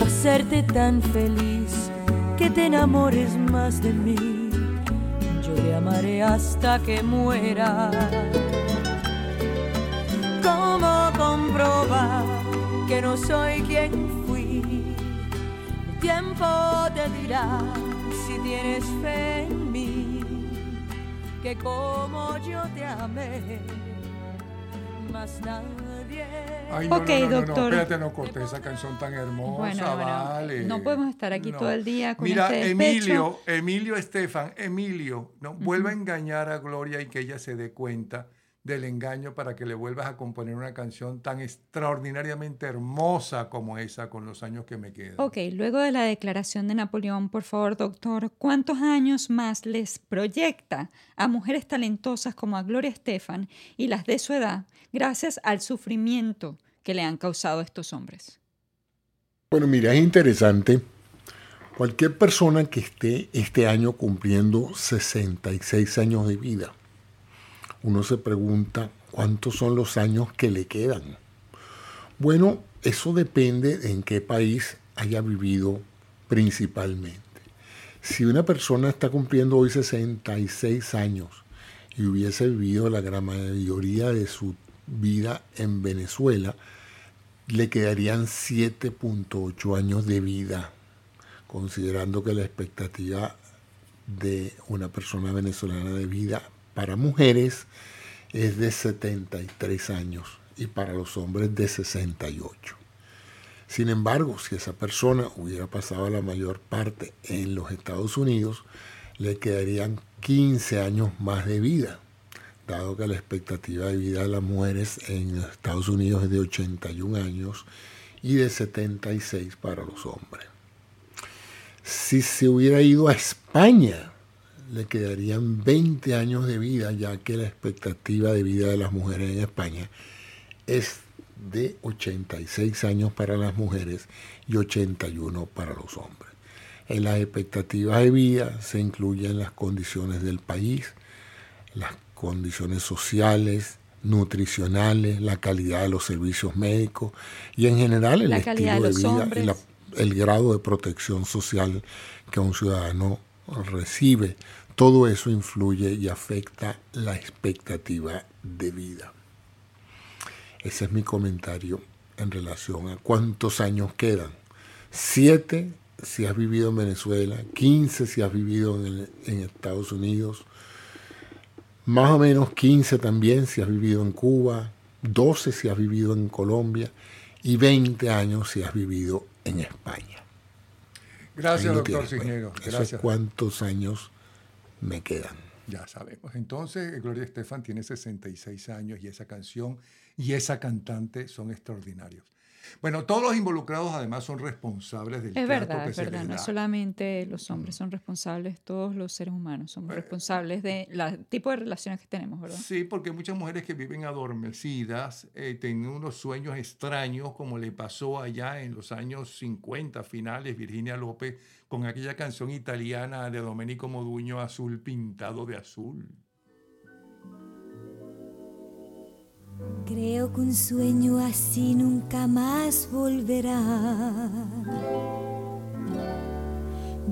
hacerte tan feliz que te enamores más de mí. Yo te amaré hasta que muera. ¿Cómo comprobar que no soy quien fui? El tiempo te dirá si tienes fe que como yo te amé, más nadie. Ay, no, Ok, no, no, no, no, doctor. espérate, no cortes esa canción tan hermosa, Bueno, bueno, vale. no podemos estar aquí No. todo el día con Mira, este. Emilio, Emilio Estefan, Emilio, no, vuelve a engañar a Gloria y que ella se dé cuenta del engaño para que le vuelvas a componer una canción tan extraordinariamente hermosa como esa con los años que me quedan. Ok, luego de la declaración de Napoleón, por favor, doctor, ¿cuántos años más les proyecta a mujeres talentosas como a Gloria Estefan y las de su edad gracias al sufrimiento que le han causado estos hombres? Bueno, mira, es interesante. Cualquier persona que esté este año cumpliendo 66 años de vida, uno se pregunta cuántos son los años que le quedan. Bueno, eso depende de en qué país haya vivido principalmente. Si una persona está cumpliendo hoy 66 años y hubiese vivido la gran mayoría de su vida en Venezuela, le quedarían 7.8 años de vida, considerando que la expectativa de una persona venezolana de vida para mujeres es de 73 años y para los hombres de 68. Sin embargo, si esa persona hubiera pasado la mayor parte en los Estados Unidos, le quedarían 15 años más de vida, dado que la expectativa de vida de las mujeres en Estados Unidos es de 81 años y de 76 para los hombres. Si se hubiera ido a España, le quedarían 20 años de vida, ya que la expectativa de vida de las mujeres en España es de 86 años para las mujeres y 81 para los hombres. En las expectativas de vida se incluyen las condiciones del país, las condiciones sociales, nutricionales, la calidad de los servicios médicos y en general el La estilo de vida y la- el grado de protección social que un ciudadano recibe. Todo eso influye y afecta la expectativa de vida. Ese es mi comentario en relación a cuántos años quedan. Siete si has vivido en Venezuela, 15 si has vivido en, el- en Estados Unidos, más o menos 15 también si has vivido en Cuba, 12 si has vivido en Colombia y 20 años si has vivido en España. Gracias, doctor pues. Cisneros. Eso es Gracias. cuántos años me quedan. Ya sabemos. Entonces, Gloria Estefan tiene 66 años y esa canción y esa cantante son extraordinarios. Bueno, todos los involucrados además son responsables del Es trato verdad, que es se verdad. les No solamente los hombres son responsables, todos los seres humanos somos responsables de la tipo de relaciones que tenemos, ¿verdad? Sí, porque muchas mujeres que viven adormecidas eh, tienen unos sueños extraños, como le pasó allá en los años 50 finales, Virginia López, con aquella canción italiana de Domenico Moduño, Azul pintado de azul. Creo que un sueño así nunca más volverá.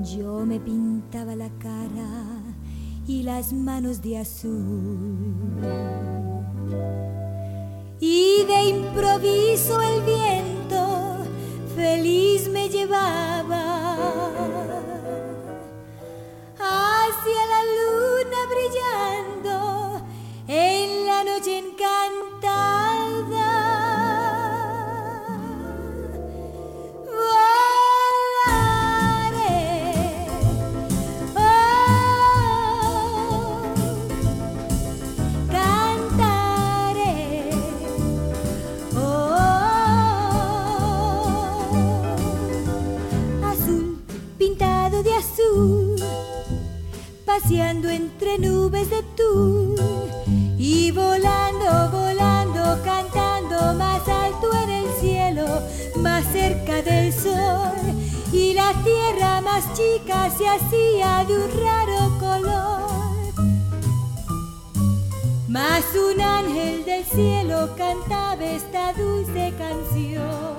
Yo me pintaba la cara y las manos de azul. Y de improviso el viento feliz me llevaba hacia la luna brillando en la noche encantada. Paseando entre nubes de tul y volando, volando, cantando más alto en el cielo, más cerca del sol y la tierra más chica se hacía de un raro color. Más un ángel del cielo cantaba esta dulce canción.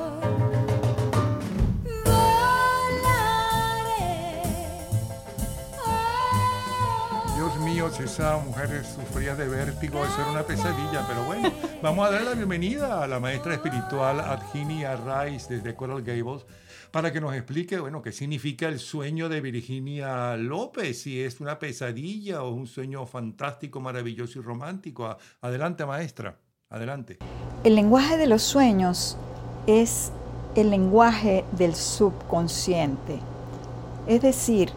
Dios esa mujer sufría de vértigo, eso era una pesadilla. Pero bueno, vamos a darle la bienvenida a la maestra espiritual Adjini Arraiz desde Coral Gables para que nos explique, bueno, qué significa el sueño de Virginia López, si es una pesadilla o un sueño fantástico, maravilloso y romántico. Adelante, maestra, adelante. El lenguaje de los sueños es el lenguaje del subconsciente. Es decir,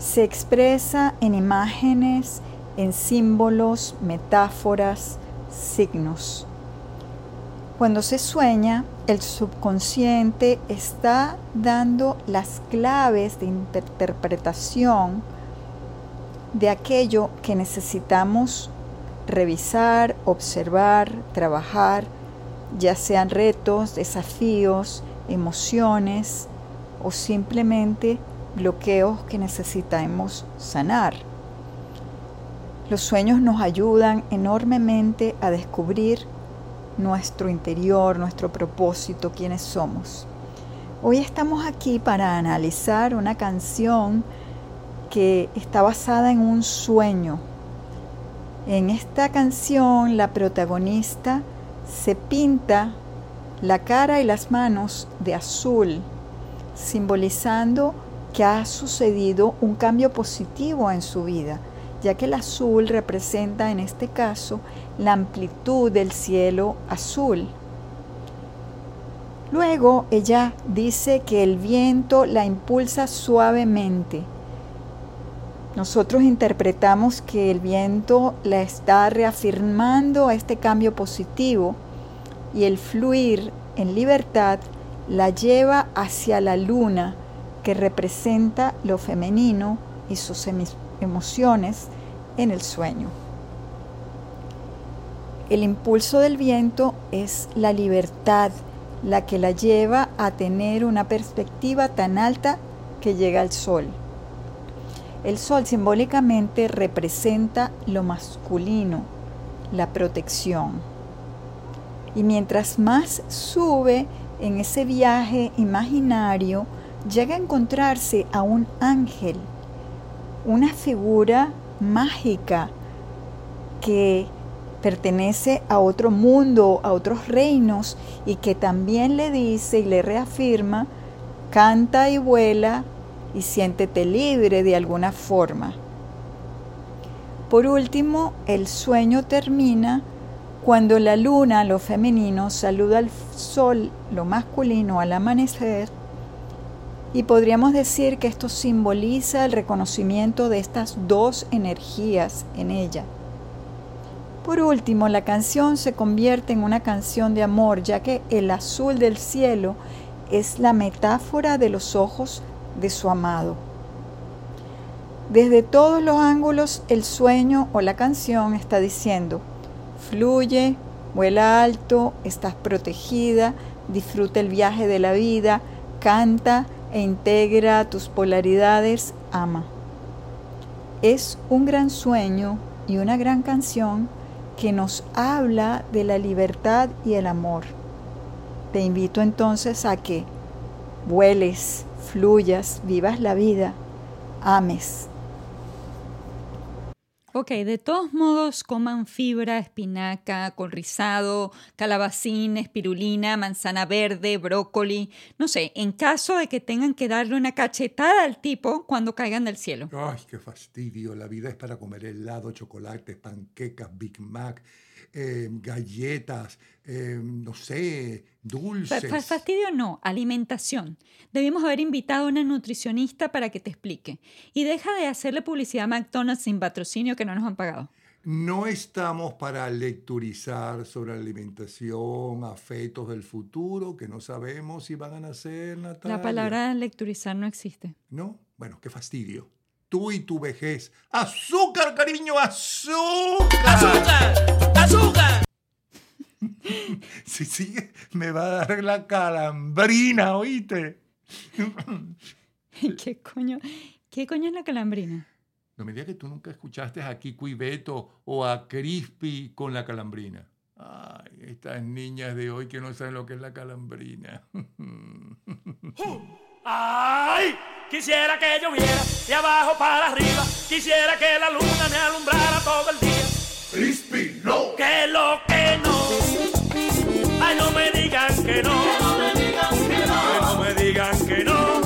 se expresa en imágenes, en símbolos, metáforas, signos. Cuando se sueña, el subconsciente está dando las claves de interpretación de aquello que necesitamos revisar, observar, trabajar, ya sean retos, desafíos, emociones o simplemente bloqueos que necesitamos sanar. Los sueños nos ayudan enormemente a descubrir nuestro interior, nuestro propósito, quiénes somos. Hoy estamos aquí para analizar una canción que está basada en un sueño. En esta canción la protagonista se pinta la cara y las manos de azul, simbolizando que ha sucedido un cambio positivo en su vida, ya que el azul representa en este caso la amplitud del cielo azul. Luego ella dice que el viento la impulsa suavemente. Nosotros interpretamos que el viento la está reafirmando a este cambio positivo y el fluir en libertad la lleva hacia la luna que representa lo femenino y sus emociones en el sueño. El impulso del viento es la libertad, la que la lleva a tener una perspectiva tan alta que llega al sol. El sol simbólicamente representa lo masculino, la protección. Y mientras más sube en ese viaje imaginario, llega a encontrarse a un ángel, una figura mágica que pertenece a otro mundo, a otros reinos, y que también le dice y le reafirma, canta y vuela y siéntete libre de alguna forma. Por último, el sueño termina cuando la luna, lo femenino, saluda al sol, lo masculino, al amanecer, y podríamos decir que esto simboliza el reconocimiento de estas dos energías en ella. Por último, la canción se convierte en una canción de amor, ya que el azul del cielo es la metáfora de los ojos de su amado. Desde todos los ángulos, el sueño o la canción está diciendo, fluye, vuela alto, estás protegida, disfruta el viaje de la vida, canta e integra tus polaridades, ama. Es un gran sueño y una gran canción que nos habla de la libertad y el amor. Te invito entonces a que vueles, fluyas, vivas la vida, ames. Ok, de todos modos, coman fibra, espinaca, col rizado, calabacín, espirulina, manzana verde, brócoli. No sé, en caso de que tengan que darle una cachetada al tipo cuando caigan del cielo. Ay, qué fastidio. La vida es para comer helado, chocolate, panquecas, Big Mac, eh, galletas, eh, no sé, dulces. Fa- fastidio no, alimentación. Debimos haber invitado a una nutricionista para que te explique. Y deja de hacerle publicidad a McDonald's sin patrocinio que no nos han pagado. No estamos para lecturizar sobre alimentación a fetos del futuro que no sabemos si van a nacer, Natalia. La palabra lecturizar no existe. ¿No? Bueno, qué fastidio. Tú y tu vejez. ¡Azúcar, cariño! ¡Azúcar! ¡Azúcar! ¡Azúcar! <laughs> si sigue, me va a dar la calambrina, ¿oíste? <laughs> ¿Qué coño? ¿Qué coño es la calambrina? No me digas que tú nunca escuchaste a Kiko y Beto o a Crispy con la calambrina. Ay, estas niñas de hoy que no saben lo que es la calambrina. <laughs> ¡Ay! Quisiera que lloviera de abajo para arriba. Quisiera que la luna me alumbrara todo el día. Crispy, no. Que lo que no. Ay, no me digan que no. Que no me digan que no.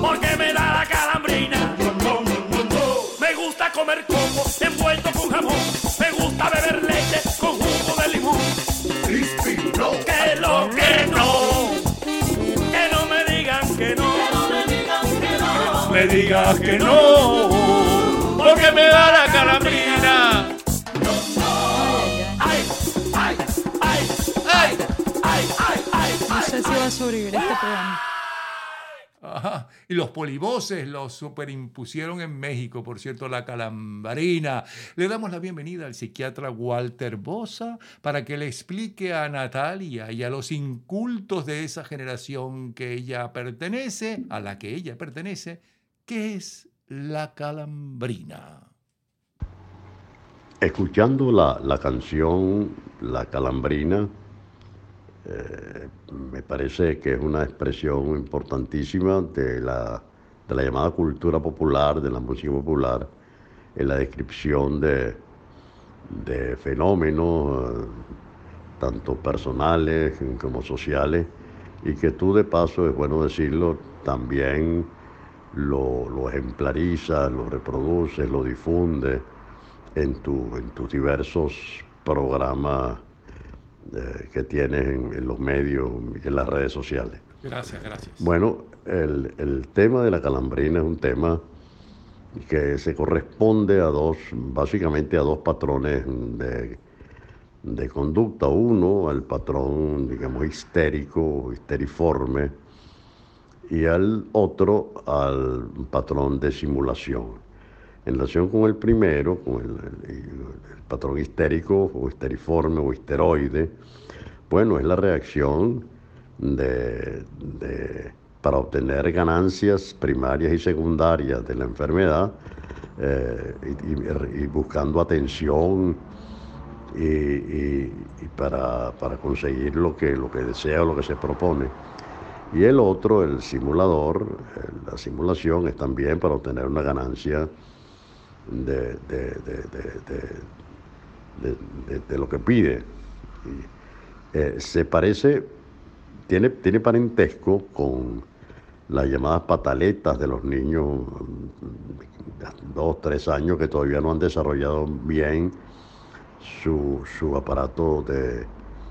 Porque me da la calambrina. Me gusta comer coco envuelto digas que no, porque me da la calambrina. Ay, ay, ay, ay, ay, ay, ay. No sé si va a sobrevivir este programa. Ajá. Y los polivoces los superimpusieron en México, por cierto, la calambrina. Le damos la bienvenida al psiquiatra Walter Bosa para que le explique a Natalia y a los incultos de esa generación que ella pertenece, a la que ella pertenece, qué es la calambrina. Escuchando la, la canción La Calambrina, eh, me parece que es una expresión importantísima de la, de la llamada cultura popular, de la música popular, en la descripción de, de fenómenos, eh, tanto personales como sociales, y que tú de paso, es bueno decirlo, también lo, lo ejemplariza, lo reproduce, lo difunde en, tu, en tus diversos programas eh, que tienes en, en los medios y en las redes sociales. Gracias, gracias. Bueno, el, el tema de la calambrina es un tema que se corresponde a dos, básicamente a dos patrones de, de conducta. Uno, al patrón, digamos, histérico, histeriforme, y al otro, al patrón de simulación. En relación con el primero, con el, patrón histérico o histeriforme o histeroide, bueno, es la reacción de, de- para obtener ganancias primarias y secundarias de la enfermedad eh, y, buscando atención y para, para conseguir lo que, lo que desea o lo que se propone. Y el otro, el simulador, eh, la simulación es también para obtener una ganancia de, de- de- de- lo que pide. Eh, se parece, tiene, tiene parentesco con las llamadas pataletas de los niños mm, dos, tres años que todavía no han desarrollado bien su, su aparato de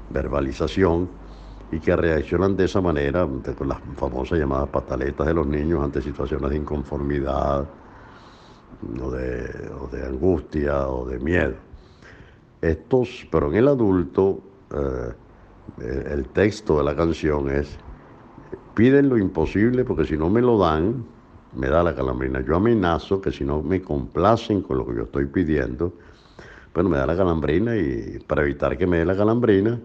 verbalización y que reaccionan de esa manera, con las famosas llamadas pataletas de los niños ante situaciones de inconformidad o de, angustia o de miedo. Estos, pero en el adulto, eh, el- texto de la canción es, piden lo imposible porque si no me lo dan, me da la calambrina. Yo amenazo que si no me complacen con lo que yo estoy pidiendo, bueno, me da la calambrina y para evitar que me dé la calambrina,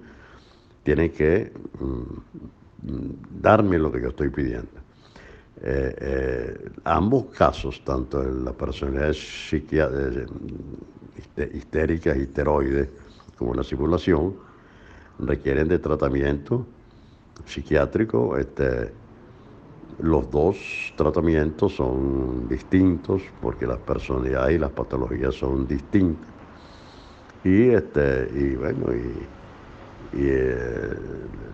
tienen que mm, darme lo que yo estoy pidiendo. Eh, eh, ambos casos, tanto en la personalidad psiquia- eh, histe- histérica, histeroide, como la simulación, requieren de tratamiento psiquiátrico. Este, los dos tratamientos son distintos porque las personalidades y las patologías son distintas. Y, este, y bueno, y, y, eh,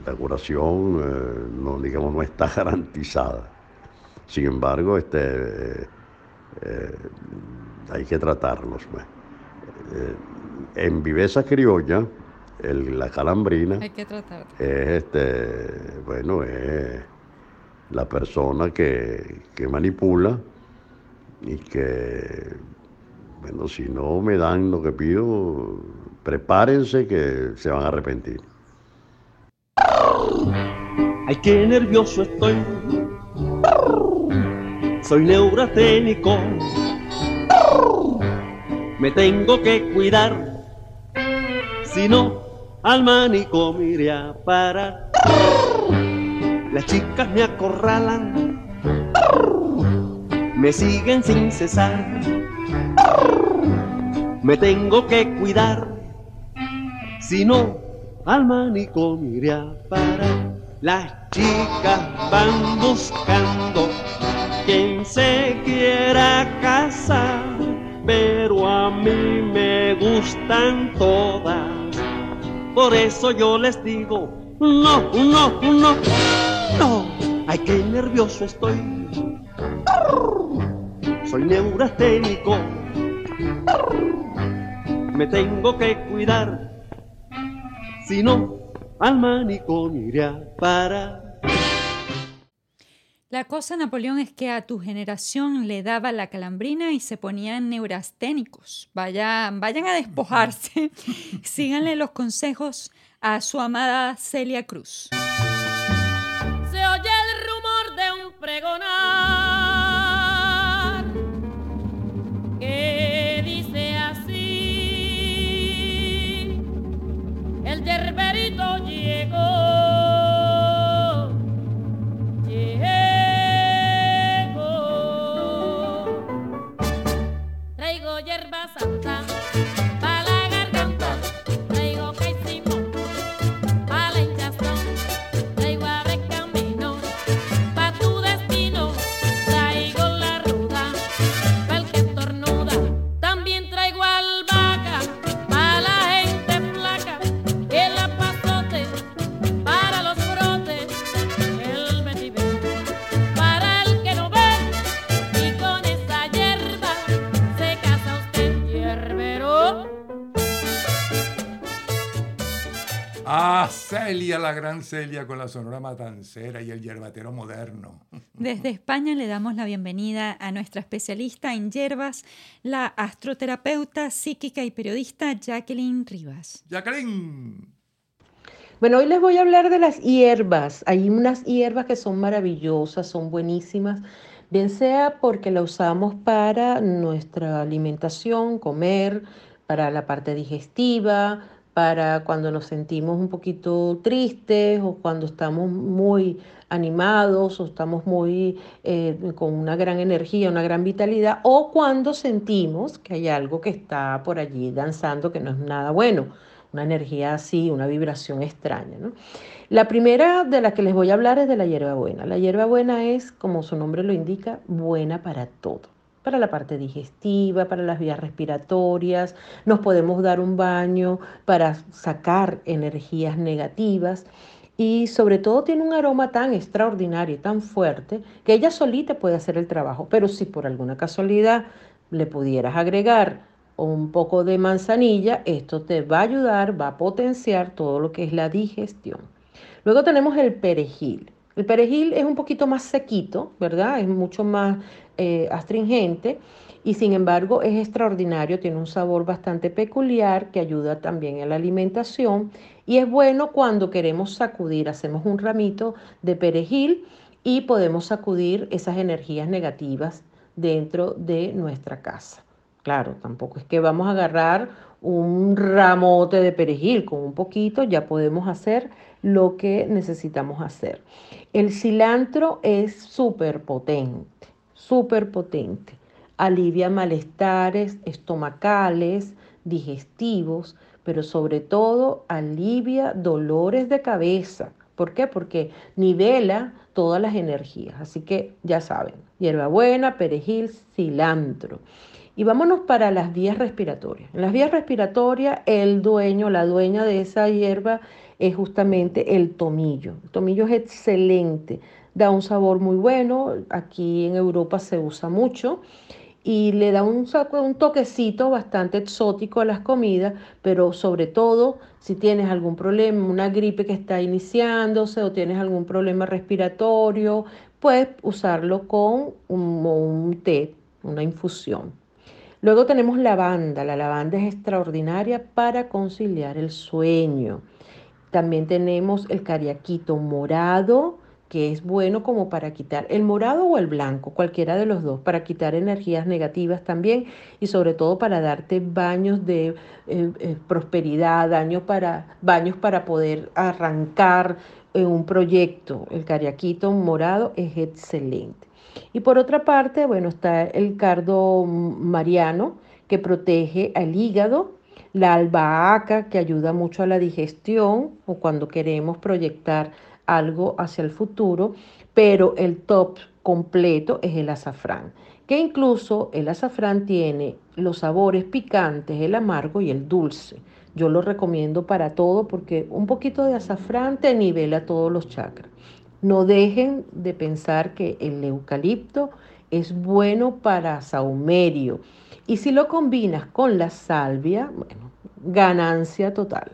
la curación eh, no, digamos, no está <laughs> garantizada. Sin embargo, este, eh, hay que tratarlos. pues. En viveza criolla, el- la calambrina Hay que tratar. es este, bueno, es la persona que, que manipula y que, bueno, si no me dan lo que pido, prepárense que se van a arrepentir. Ay, qué nervioso estoy. Soy neurasténico. Me tengo que cuidar. Si no, al manicomio iré a parar. Las chicas me acorralan. Me siguen sin cesar. Me tengo que cuidar. Si no, al manicomio iré a parar. Las chicas van buscando quien se quiera casar, pero a mí me gustan todas. Por eso yo les digo, no, no, no, no. Ay, qué nervioso estoy. Soy neurasténico. Me tengo que cuidar. Si no, al manicomio iré a parar. La cosa, Napoleón, es que a tu generación le daba la calambrina y se ponían neurasténicos. Vayan, vayan a despojarse. <laughs> Síganle los consejos a su amada Celia Cruz. Se oye el rumor de un pregonar Celia, la gran Celia con la sonora matancera y el yerbatero moderno. Desde España le damos la bienvenida a nuestra especialista en hierbas, la astroterapeuta psíquica y periodista Jacqueline Rivas. Jacqueline. Bueno, hoy les voy a hablar de las hierbas. Hay unas hierbas que son maravillosas, son buenísimas, bien sea porque la usamos para nuestra alimentación, comer, para la parte digestiva, para cuando nos sentimos un poquito tristes o cuando estamos muy animados o estamos muy eh, con una gran energía, una gran vitalidad, o cuando sentimos que hay algo que está por allí danzando que no es nada bueno, una energía así, una vibración extraña. La primera de la que les voy a hablar es de la hierbabuena. La hierbabuena es, como su nombre lo indica, buena para todo para la parte digestiva, para las vías respiratorias, nos podemos dar un baño para sacar energías negativas y sobre todo tiene un aroma tan extraordinario y tan fuerte que ella solita puede hacer el trabajo, pero si por alguna casualidad le pudieras agregar un poco de manzanilla, esto te va a ayudar, va a potenciar todo lo que es la digestión. Luego tenemos el perejil. El perejil es un poquito más sequito, ¿verdad? Es mucho más eh, astringente y sin embargo es extraordinario, tiene un sabor bastante peculiar que ayuda también a la alimentación y es bueno cuando queremos sacudir, hacemos un ramito de perejil y podemos sacudir esas energías negativas dentro de nuestra casa. Claro, tampoco es que vamos a agarrar un ramote de perejil, con un poquito ya podemos hacer lo que necesitamos hacer. El cilantro es súper potente súper potente. Alivia malestares estomacales, digestivos, pero sobre todo alivia dolores de cabeza. ¿Por qué? Porque nivela todas las energías. Así que ya saben, hierbabuena, perejil, cilantro. Y vámonos para las vías respiratorias. En las vías respiratorias, el dueño, la dueña de esa hierba es justamente el tomillo. El tomillo es excelente da un sabor muy bueno, aquí en Europa se usa mucho y le da un, un toquecito bastante exótico a las comidas, pero sobre todo si tienes algún problema, una gripe que está iniciándose o tienes algún problema respiratorio, puedes usarlo con un, un té, una infusión. Luego tenemos lavanda. La lavanda es extraordinaria para conciliar el sueño. También tenemos el cariaquito morado, que es bueno como para quitar el morado o el blanco, cualquiera de los dos, para quitar energías negativas también y sobre todo para darte baños de eh, eh, prosperidad, para, baños para poder arrancar eh, un proyecto. El cariaquito morado es excelente. Y por otra parte, bueno, está el cardo mariano que protege al hígado, la albahaca que ayuda mucho a la digestión o cuando queremos proyectar algo hacia el futuro, pero el top completo es el azafrán, que incluso el azafrán tiene los sabores picantes, el amargo y el dulce. Yo lo recomiendo para todo porque un poquito de azafrán te nivela todos los chakras. No dejen de pensar que el eucalipto es bueno para saumerio. Y si lo combinas con la salvia, bueno, ganancia total.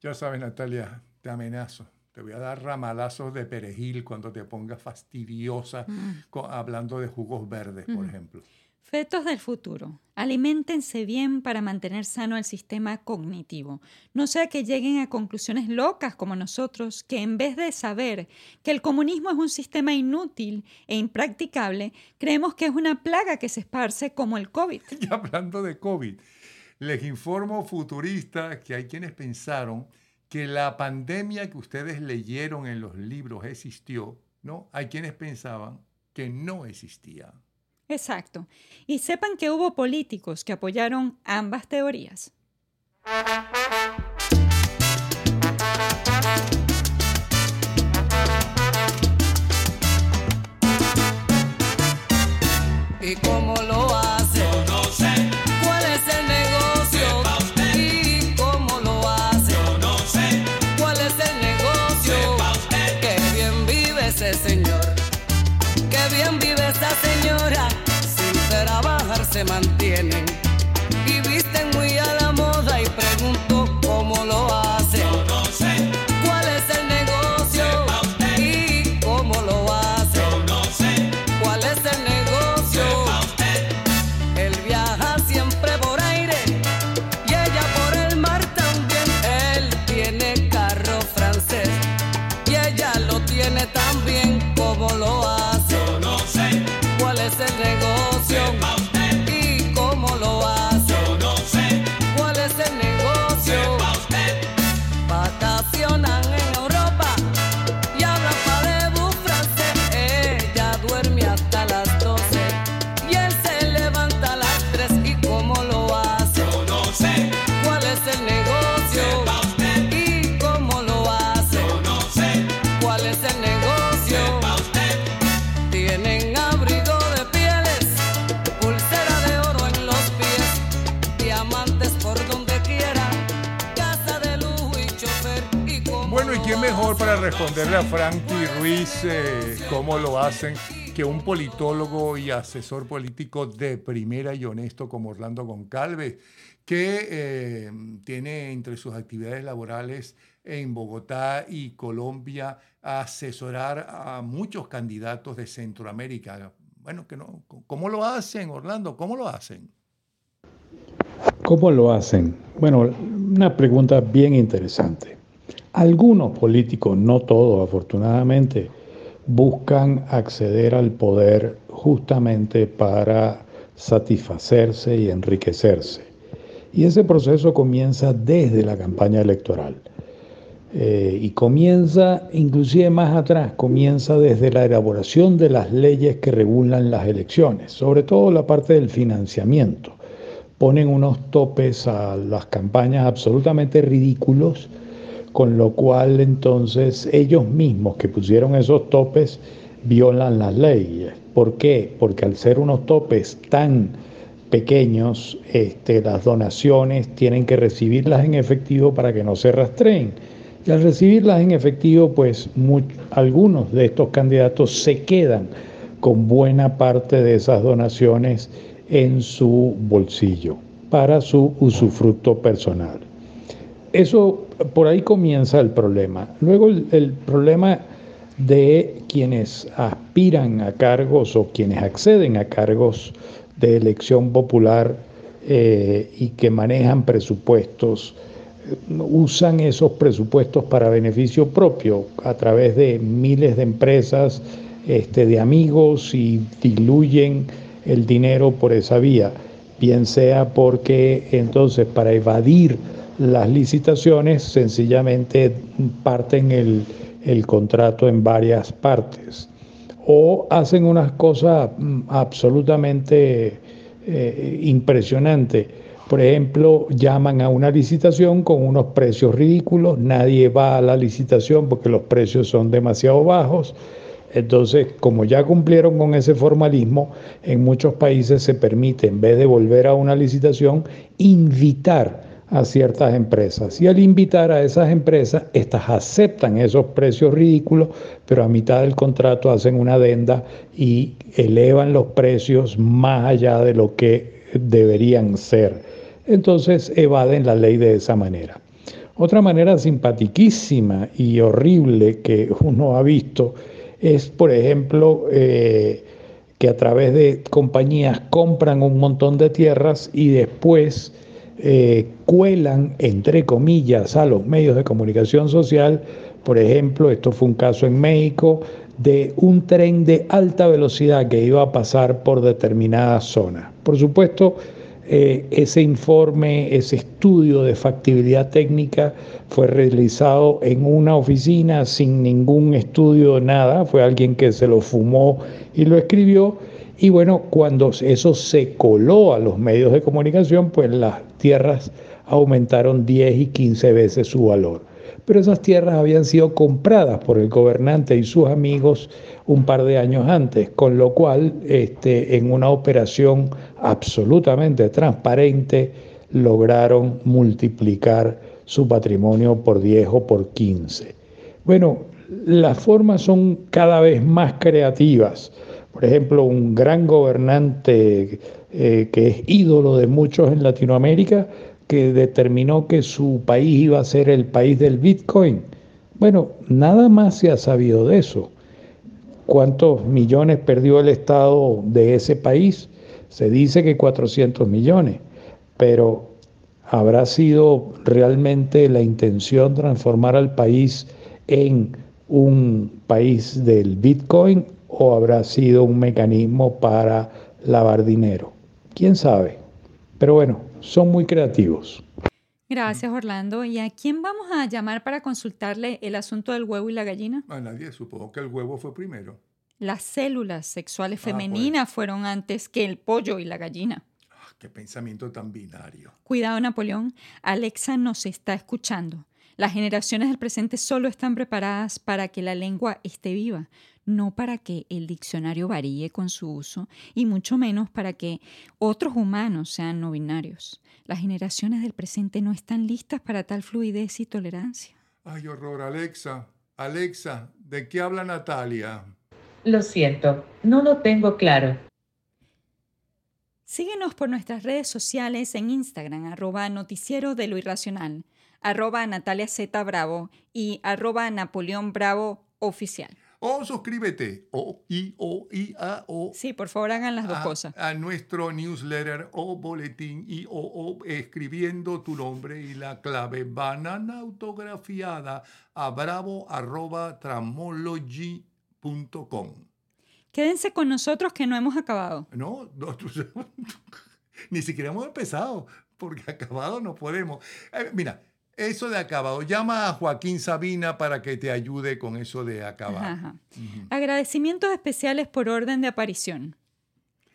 Ya sabes, Natalia, te amenazo. Te voy a dar ramalazos de perejil cuando te pongas fastidiosa Mm. hablando de jugos verdes, por ejemplo. Fetos del futuro. Aliméntense bien para mantener sano el sistema cognitivo. No sea que lleguen a conclusiones locas como nosotros, que en vez de saber que el comunismo es un sistema inútil e impracticable, creemos que es una plaga que se esparce como el COVID. <laughs> Y hablando de COVID, les informo futurista que hay quienes pensaron que la pandemia que ustedes leyeron en los libros existió, ¿no? Hay quienes pensaban que no existía. Exacto. Y sepan que hubo políticos que apoyaron ambas teorías. ¿Y cómo lo se mantienen. Para responderle a Frankie Ruiz eh, cómo lo hacen que un politólogo y asesor político de primera y honesto como Orlando Goncalves, que eh, tiene entre sus actividades laborales en Bogotá y Colombia asesorar a muchos candidatos de Centroamérica? Bueno, que no, ¿cómo lo hacen, Orlando? ¿Cómo lo hacen? ¿Cómo lo hacen? Bueno, una pregunta bien interesante. Algunos políticos, no todos afortunadamente, buscan acceder al poder justamente para satisfacerse y enriquecerse. Y ese proceso comienza desde la campaña electoral. Eh, y comienza inclusive más atrás, comienza desde la elaboración de las leyes que regulan las elecciones, sobre todo la parte del financiamiento. Ponen unos topes a las campañas absolutamente ridículos, con lo cual entonces ellos mismos que pusieron esos topes violan las leyes. ¿Por qué? Porque al ser unos topes tan pequeños, este, las donaciones tienen que recibirlas en efectivo para que no se rastreen. Y al recibirlas en efectivo, pues algunos de estos candidatos se quedan con buena parte de esas donaciones en su bolsillo para su usufructo personal. Eso, por ahí comienza el problema. Luego el, problema de quienes aspiran a cargos o quienes acceden a cargos de elección popular eh, y que manejan presupuestos, usan esos presupuestos para beneficio propio a través de miles de empresas, este, de amigos y diluyen el dinero por esa vía, bien sea porque entonces para evadir las licitaciones sencillamente parten el, el contrato en varias partes o hacen unas cosas mm, absolutamente eh, impresionantes. Por ejemplo, llaman a una licitación con unos precios ridículos, nadie va a la licitación porque los precios son demasiado bajos. Entonces, como ya cumplieron con ese formalismo, en muchos países se permite, en vez de volver a una licitación, invitar a ciertas empresas. Y al invitar a esas empresas, estas aceptan esos precios ridículos, pero a mitad del contrato hacen una adenda y elevan los precios más allá de lo que deberían ser. Entonces evaden la ley de esa manera. Otra manera simpatiquísima y horrible que uno ha visto es, por ejemplo, eh, que a través de compañías compran un montón de tierras y después eh, cuelan, entre comillas, a los medios de comunicación social. Por ejemplo, esto fue un caso en México de un tren de alta velocidad que iba a pasar por determinada zona. Por supuesto, eh, ese informe, ese estudio de factibilidad técnica fue realizado en una oficina sin ningún estudio, nada, fue alguien que se lo fumó y lo escribió y bueno, cuando eso se coló a los medios de comunicación, pues las tierras aumentaron 10 y 15 veces su valor. Pero esas tierras habían sido compradas por el gobernante y sus amigos un par de años antes, con lo cual este, en una operación absolutamente transparente lograron multiplicar su patrimonio por 10 o por 15. Bueno, las formas son cada vez más creativas por ejemplo, un gran gobernante eh, que es ídolo de muchos en Latinoamérica, que determinó que su país iba a ser el país del Bitcoin. Bueno, nada más se ha sabido de eso. ¿Cuántos millones perdió el Estado de ese país? Se dice que 400 millones, pero ¿habrá sido realmente la intención transformar al país en un país del Bitcoin o habrá sido un mecanismo para lavar dinero. ¿Quién sabe? Pero bueno, son muy creativos. Gracias, Orlando. ¿Y a quién vamos a llamar para consultarle el asunto del huevo y la gallina? A nadie, supongo que el huevo fue primero. Las células sexuales femeninas fueron antes que el pollo y la gallina. Qué pensamiento tan binario. Cuidado, Napoleón. Alexa nos está escuchando. Las generaciones del presente solo están preparadas para que la lengua esté viva, no para que el diccionario varíe con su uso y mucho menos para que otros humanos sean no binarios. Las generaciones del presente no están listas para tal fluidez y tolerancia. Ay, horror, Alexa. Alexa, ¿de qué habla Natalia? Lo siento, no lo tengo claro. Síguenos por nuestras redes sociales en Instagram, arroba noticiero de lo irracional, arroba Natalia Z Bravo y arroba Napoleón Bravo oficial. O suscríbete, o i o i a o Sí, por favor hagan las dos a, cosas. a nuestro newsletter o boletín y o, o escribiendo tu nombre y la clave banana autografiada a bravo arroba tramology.com. Quédense con nosotros que no hemos acabado. No, <laughs> ni siquiera hemos empezado, porque acabado no podemos. Eh, mira, eso de acabado, llama a Joaquín Sabina para que te ayude con eso de acabado. Ajá. Agradecimientos especiales por orden de aparición.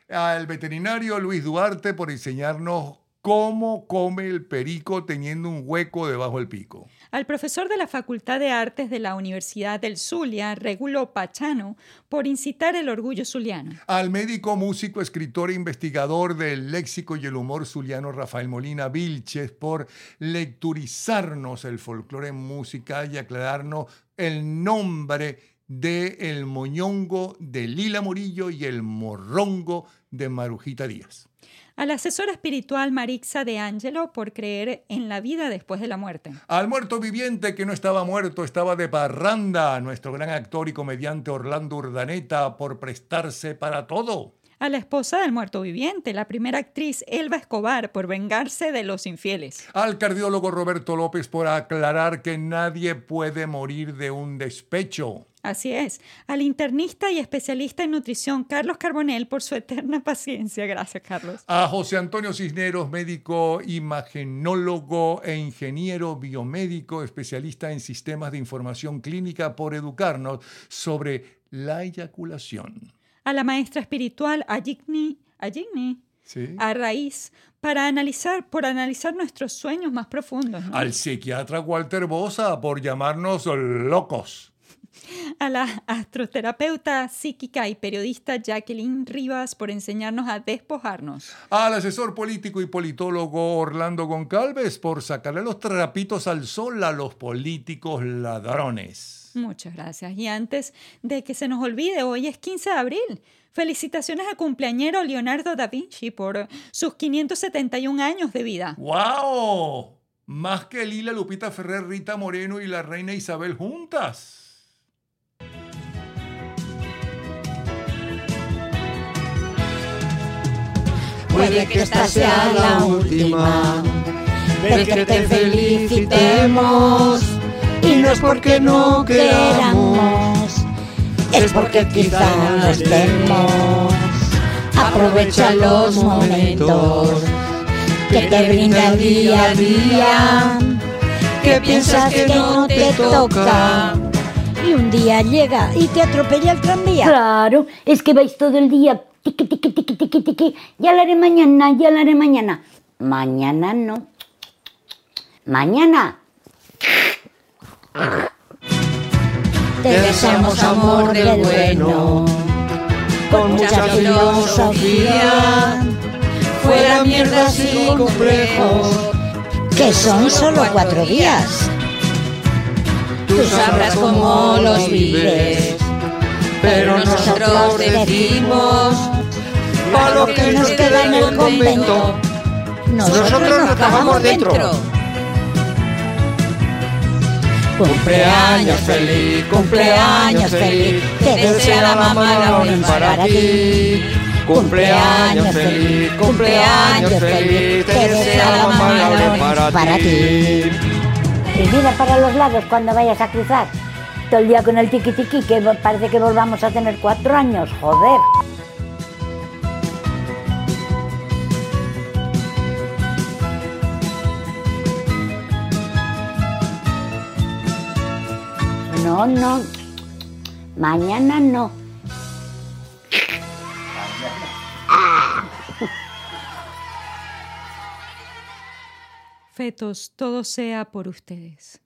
Al veterinario Luis Duarte por enseñarnos cómo come el perico teniendo un hueco debajo del pico. Al profesor de la Facultad de Artes de la Universidad del Zulia, Regulo Pachano, por incitar el orgullo zuliano. Al médico, músico, escritor e investigador del léxico y el humor zuliano Rafael Molina Vilches por lecturizarnos el folclore musical y aclararnos el nombre de el moñongo de Lila Murillo y el morrongo de Marujita Díaz. Al asesor espiritual Marixa de Angelo por creer en la vida después de la muerte. Al muerto viviente que no estaba muerto, estaba de parranda, nuestro gran actor y comediante Orlando Urdaneta por prestarse para todo. A la esposa del muerto viviente, la primera actriz Elba Escobar por vengarse de los infieles. Al cardiólogo Roberto López por aclarar que nadie puede morir de un despecho. Así es. Al internista y especialista en nutrición Carlos Carbonell por su eterna paciencia. Gracias, Carlos. A José Antonio Cisneros, médico imagenólogo e ingeniero biomédico, especialista en sistemas de información clínica, por educarnos sobre la eyaculación. A la maestra espiritual Ayigni, Ayigni ¿Sí? a raíz para analizar, por analizar nuestros sueños más profundos. ¿no? Al psiquiatra Walter Bosa por llamarnos locos. A la astroterapeuta psíquica y periodista Jacqueline Rivas por enseñarnos a despojarnos. Al asesor político y politólogo Orlando Goncalves por sacarle los trapitos al sol a los políticos ladrones. Muchas gracias. Y antes de que se nos olvide, hoy es 15 de abril. Felicitaciones al cumpleañero Leonardo da Vinci por sus 571 años de vida. ¡Wow! Más que Lila, Lupita Ferrer, Rita Moreno y la reina Isabel juntas. Puede que esta sea la última vez que te felicitemos. Y no es porque no queramos, es porque quizá no estemos. Aprovecha los momentos que te brinda día a día. Que piensas que no te toca. Y un día llega y te atropella el tranvía. Claro, es que vais todo el día tiqui, tiqui, tiqui, tiqui, tiqui. Ya lo haré mañana, ya lo haré mañana. Mañana no. Mañana. Te deseamos amor del bueno, con mucha filosofía, fuera mierdas y complejos, Que son solo cuatro días. tú sabrás cómo los vives, pero nosotros decimos, para lo que nos queda en el convento, nosotros nos cagamos dentro. Cumpleaños feliz, cumpleaños feliz, te desea la mamá Lauren para ti. Cumpleaños feliz, cumpleaños feliz, te desea la mamá para, Para ti. Y mira para los lados cuando vayas a cruzar. Todo el día con el tiqui tiqui, que parece que volvamos a tener cuatro años, joder. No, no. Mañana no. Fetos, todo sea por ustedes.